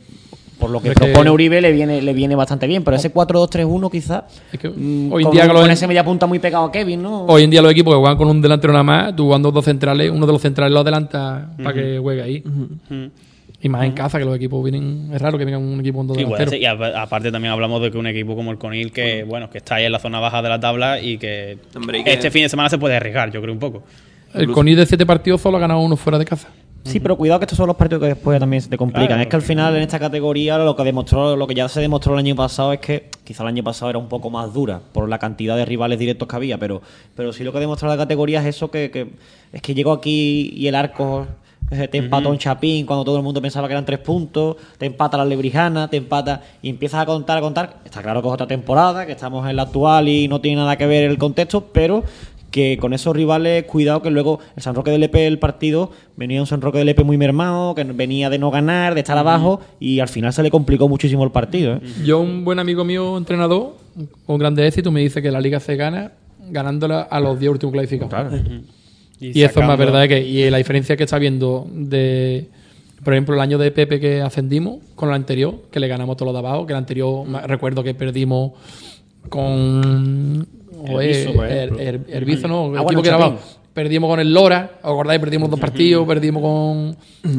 [SPEAKER 6] por lo que
[SPEAKER 5] Es que-
[SPEAKER 6] propone Uribe le viene, le viene bastante bien, pero ese 4-2-3-1 quizás,
[SPEAKER 5] Es que
[SPEAKER 6] mm,
[SPEAKER 5] hoy en
[SPEAKER 6] con,
[SPEAKER 5] día
[SPEAKER 6] con
[SPEAKER 5] los-
[SPEAKER 6] ese media punta muy pegado a Kevin, ¿no?
[SPEAKER 5] Hoy en día los equipos que juegan con un delantero nada más, tú jugando dos centrales, uno de los centrales lo adelanta para que juegue ahí. Y más en casa, que los equipos vienen. Es raro que venga un equipo con dos delanteros.
[SPEAKER 2] Y aparte también hablamos de que un equipo como el Conil, que bueno, que está ahí en la zona baja de la tabla y que,
[SPEAKER 3] Hombre, y que-
[SPEAKER 2] este fin de semana se puede arriesgar, yo creo un poco.
[SPEAKER 5] El Conil de siete partidos solo ha ganado uno fuera de casa.
[SPEAKER 6] Sí, pero cuidado que estos son los partidos que después también se te complican.
[SPEAKER 2] Claro.
[SPEAKER 6] es que al final en esta categoría lo que demostró, lo que ya se demostró el año pasado es que quizá el año pasado era un poco más dura por la cantidad de rivales directos que había, pero, pero sí lo que demostró la categoría es eso que, que- es que llegó aquí y el arco eh, te empató un chapín cuando todo el mundo pensaba que eran tres puntos, te empata la lebrijana, te empata y empiezas a contar, a contar. Está claro que es otra temporada, que estamos en la actual y no tiene nada que ver el contexto, pero que con esos rivales, cuidado que luego el San Roque del EP el partido venía un San Roque del EP muy mermado, que venía de no ganar, de estar abajo y al final se le complicó muchísimo el partido. ¿eh?
[SPEAKER 5] Yo, un buen amigo mío, entrenador, con grande éxito, me dice que la liga se gana ganándola a los 10 últimos clasificados. Y, eso es más verdad que. Y la diferencia que está viendo de. Por ejemplo, el año de Pepe que ascendimos con el anterior, que le ganamos todos los de abajo, que el anterior, me- recuerdo que perdimos con.
[SPEAKER 6] Herbizo, por ejemplo.
[SPEAKER 5] Her- Herbizo, no, el
[SPEAKER 6] Ah,
[SPEAKER 5] equipo
[SPEAKER 6] bueno,
[SPEAKER 5] que era abajo. Perdimos con el Lora, ¿os acordáis? Perdimos dos partidos, perdimos con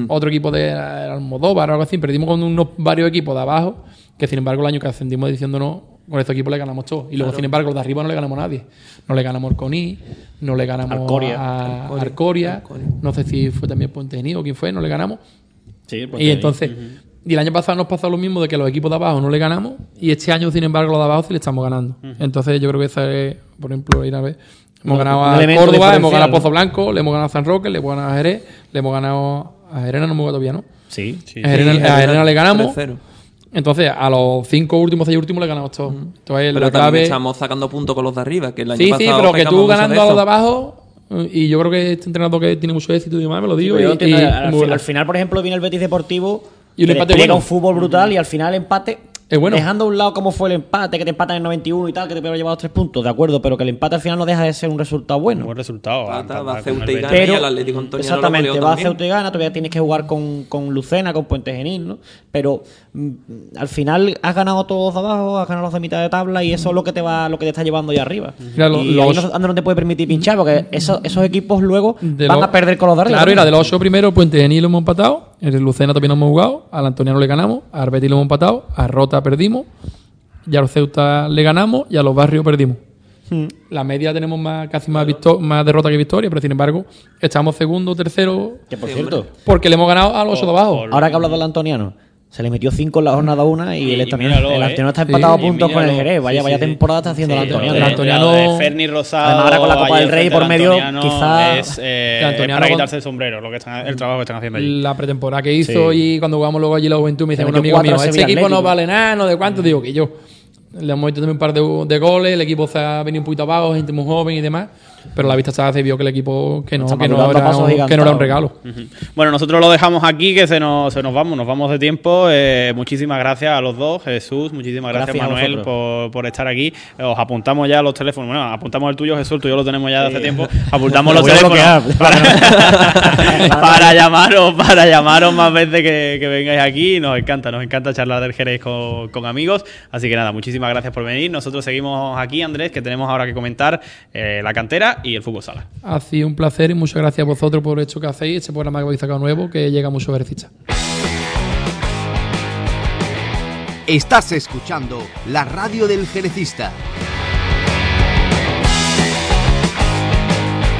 [SPEAKER 5] otro equipo de Almodóvar o algo así, perdimos con unos varios equipos de abajo, que sin embargo el año que ascendimos diciéndonos, con este equipo le ganamos todo. Y luego, sin embargo, los de arriba no le ganamos a nadie. No le ganamos al CONI, no le ganamos
[SPEAKER 6] Alcoria.
[SPEAKER 5] a. Arcoria, no sé si fue también Puente Genil o quién fue, no le ganamos.
[SPEAKER 6] Sí,
[SPEAKER 5] Y entonces, y el año pasado nos pasó lo mismo de que los equipos de abajo no le ganamos y este año, sin embargo, los de abajo sí le estamos ganando. Entonces, yo creo que esa es, por ejemplo, ir a ver. Hemos ganado a Córdoba, hemos ganado a. Pozo Blanco, le hemos ganado a San Roque, le hemos ganado a Jerez, le hemos ganado a Jerez, no hemos ganado todavía, ¿no?
[SPEAKER 6] Sí.
[SPEAKER 2] Sí.
[SPEAKER 5] a Jerez, a Jerez le ganamos.
[SPEAKER 3] 3-0.
[SPEAKER 5] Entonces, a los cinco últimos, seis últimos le ganamos todos. Entonces,
[SPEAKER 3] Pero también
[SPEAKER 5] clave.
[SPEAKER 3] estamos sacando puntos con los de arriba, que el año
[SPEAKER 5] Sí,
[SPEAKER 3] pasado
[SPEAKER 5] sí, pero que tú ganando a los de abajo, eh, y yo creo que este entrenador que tiene mucho éxito y demás, me lo digo. Y, y- bueno.
[SPEAKER 6] al final, por ejemplo, viene el Betis Deportivo
[SPEAKER 5] Y un empate bueno.
[SPEAKER 6] un fútbol brutal y al final el empate
[SPEAKER 5] Es bueno.
[SPEAKER 6] dejando a un lado cómo fue el empate, que te empatan en 91 y tal, que te hubiera llevado tres puntos, de acuerdo, pero que el empate al final no deja de ser un resultado bueno.
[SPEAKER 2] Buen resultado.
[SPEAKER 3] Pata,
[SPEAKER 2] empatar
[SPEAKER 3] va Ceuta y gana.
[SPEAKER 6] Pero,
[SPEAKER 3] y el Atlético Antoniano lo
[SPEAKER 6] exactamente, va a. Ceuta y gana, todavía tienes que jugar con, con Lucena, con Puente Genil, ¿no? Pero mm, al final has ganado todos de abajo, has ganado los de mitad de tabla y eso es lo que te va, lo que te está llevando ahí arriba. Y
[SPEAKER 5] los-
[SPEAKER 6] ahí no, no te puede permitir pinchar, porque esos, esos equipos luego
[SPEAKER 5] De
[SPEAKER 6] van a perder con los de arriba.
[SPEAKER 5] Claro, mira, de los ocho primeros, Puente Genil lo hemos empatado, el Lucena también lo hemos jugado, al Antoniano le ganamos, a Arbeti lo hemos empatado, a Rota perdimos, y a los Ceuta le ganamos y a los Barrios perdimos. La media tenemos más, casi más, derrota que victoria, pero sin embargo, estamos segundo, tercero,
[SPEAKER 6] Que por cierto,
[SPEAKER 5] porque le hemos ganado a los ocho de abajo.
[SPEAKER 6] ahora que hablas del Antoniano, se le metió 5 en la jornada una y,
[SPEAKER 2] Y-
[SPEAKER 6] el Antoniano,
[SPEAKER 2] míralo,
[SPEAKER 6] el
[SPEAKER 2] eh.
[SPEAKER 6] Antoniano está
[SPEAKER 5] Sí,
[SPEAKER 6] empatado a puntos con el. Jerez. Vaya,
[SPEAKER 2] Sí,
[SPEAKER 6] vaya temporada está haciendo el
[SPEAKER 2] Sí,
[SPEAKER 6] Antoniano.
[SPEAKER 5] el
[SPEAKER 2] de-
[SPEAKER 5] Antoniano-
[SPEAKER 2] lo de Ferni Rosado.
[SPEAKER 6] Además, ahora con la Copa del Rey por medio,
[SPEAKER 2] Antoniano
[SPEAKER 6] quizá-
[SPEAKER 2] Es, eh,
[SPEAKER 5] El Antoniano
[SPEAKER 2] para quitarse el sombrero, lo que están, el trabajo que están haciendo allí.
[SPEAKER 5] La pretemporada que hizo
[SPEAKER 6] Sí.
[SPEAKER 5] y cuando jugamos luego allí la Juventud me dice un amigo
[SPEAKER 6] cuatro
[SPEAKER 5] mío, este equipo no
[SPEAKER 6] Atlético".
[SPEAKER 5] vale nada, no de cuánto. Digo que yo. Le hemos hecho también un par de, de goles, el equipo se ha venido un poquito abajo, gente muy joven y demás. Pero la vista se vio que el equipo que no, que no, era, un- que no era
[SPEAKER 6] gigantados.
[SPEAKER 5] un regalo.
[SPEAKER 2] Bueno, nosotros lo dejamos aquí, que se nos, se nos vamos, nos vamos de tiempo. Eh, muchísimas gracias a los dos, Jesús, muchísimas gracias, Manuel por, por estar aquí. Os apuntamos ya los teléfonos, bueno, apuntamos el tuyo, Jesús, el tuyo lo tenemos ya de hace tiempo. *laughs* Apuntamos los teléfonos
[SPEAKER 6] bloquear. *laughs*
[SPEAKER 2] para, *laughs* para llamaros, para llamaros más veces que, que vengáis aquí. Nos encanta, nos encanta charlar del Jerez con, con amigos. Así que nada, muchísimas gracias por venir. Nosotros seguimos aquí, Andrés, que tenemos ahora que comentar eh, la cantera y el fútbol sala.
[SPEAKER 5] Ha sido un placer y muchas gracias a vosotros por esto que hacéis, este programa que habéis sacado nuevo, que llega a muchos verecistas.
[SPEAKER 1] Estás escuchando la radio del Jerecista.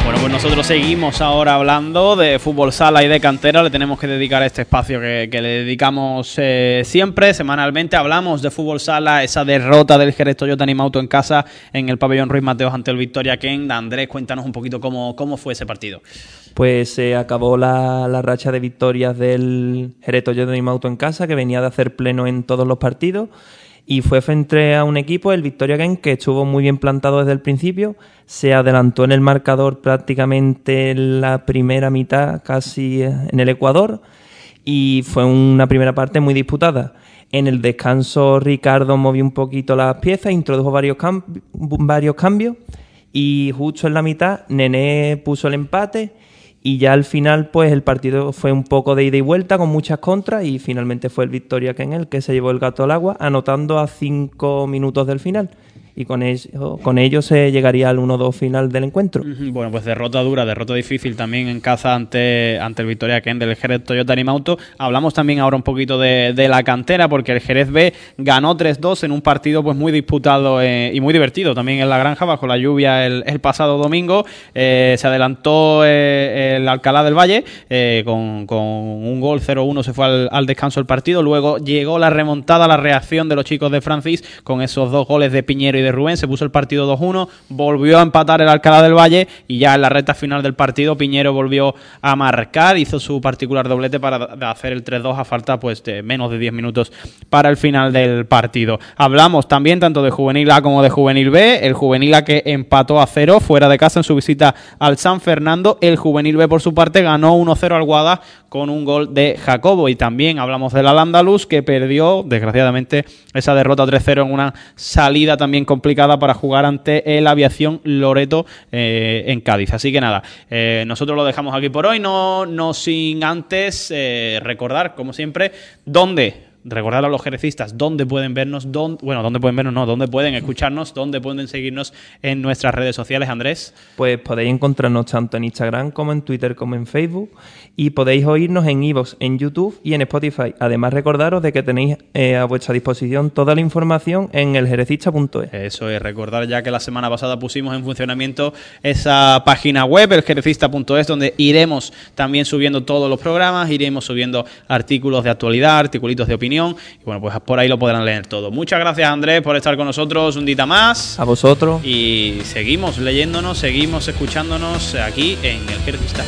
[SPEAKER 2] Bueno, pues nosotros seguimos ahora hablando de fútbol sala y de cantera. Le tenemos que dedicar este espacio que, que le dedicamos eh, siempre, semanalmente. Hablamos de fútbol sala, esa derrota del Jerez Toyota Animauto en casa en el pabellón Ruiz Mateos ante el Victoria Ken. Andrés, cuéntanos un poquito cómo, cómo fue ese partido.
[SPEAKER 3] Pues se acabó la, la racha de victorias del Jerez Toyota y Mauto en casa, que venía de hacer pleno en todos los partidos. Y fue frente a un equipo, el Victoria Game, que estuvo muy bien plantado desde el principio. Se adelantó en el marcador prácticamente en la primera mitad, casi eh, en el Ecuador. Y fue una primera parte muy disputada. En el descanso, Ricardo movió un poquito las piezas, introdujo varios, cam- varios cambios. Y justo en la mitad, Nené puso el empate y ya al final, pues el partido fue un poco de ida y vuelta con muchas contras y finalmente fue el Victoria Ken el que se llevó el gato al agua, anotando a cinco minutos del final. Y con ello, con ello se llegaría al 1-2 final del encuentro.
[SPEAKER 2] Bueno, pues derrota dura, derrota difícil también en casa ante, ante el Victoria Ken del Jerez Toyota Animauto. Hablamos también ahora un poquito de, de la cantera, porque el Jerez B ganó 3-2 en un partido pues muy disputado eh, y muy divertido también en la granja, bajo la lluvia el, pasado domingo. Eh, se adelantó eh, el Alcalá del Valle con, con un gol 0-1, se fue al, al descanso el partido. Luego llegó la remontada, la reacción de los chicos de Francis con esos dos goles de Piñero y de Rubén. Se puso el partido 2-1, volvió a empatar el Alcalá del Valle y ya en la recta final del partido Piñero volvió a marcar, hizo su particular doblete para hacer el 3-2 a falta pues de menos de 10 minutos para el final del partido. Hablamos también tanto de Juvenil A como de Juvenil B, el Juvenil A que empató a cero fuera de casa en su visita al San Fernando, el Juvenil B por su parte ganó 1-0 al Guada con un gol de Jacobo y también hablamos del Al-Andalus que perdió desgraciadamente esa derrota 3-0 en una salida también complicada para jugar ante el Aviación Loreto eh, en Cádiz. Así que nada, eh, nosotros lo dejamos aquí por hoy, no, no sin antes eh, recordar, como siempre, dónde recordar a los jerecistas dónde pueden vernos, dónde, bueno, dónde pueden vernos, no, dónde pueden escucharnos, dónde pueden seguirnos en nuestras redes sociales, Andrés.
[SPEAKER 3] Pues podéis encontrarnos tanto en Instagram como en Twitter como en Facebook y podéis oírnos en iVoox, en YouTube y en Spotify. Además recordaros de que tenéis eh, a vuestra disposición toda la información en eljerecista.es.
[SPEAKER 2] Eso es, recordar ya que la semana pasada pusimos en funcionamiento esa página web, eljerecista.es, donde iremos también subiendo todos los programas, iremos subiendo artículos de actualidad, articulitos de opinión, y bueno, pues por ahí lo podrán leer todo. Muchas gracias Andrés por estar con nosotros un día más.
[SPEAKER 3] A vosotros.
[SPEAKER 2] Y seguimos leyéndonos, seguimos escuchándonos aquí en El Jerecista.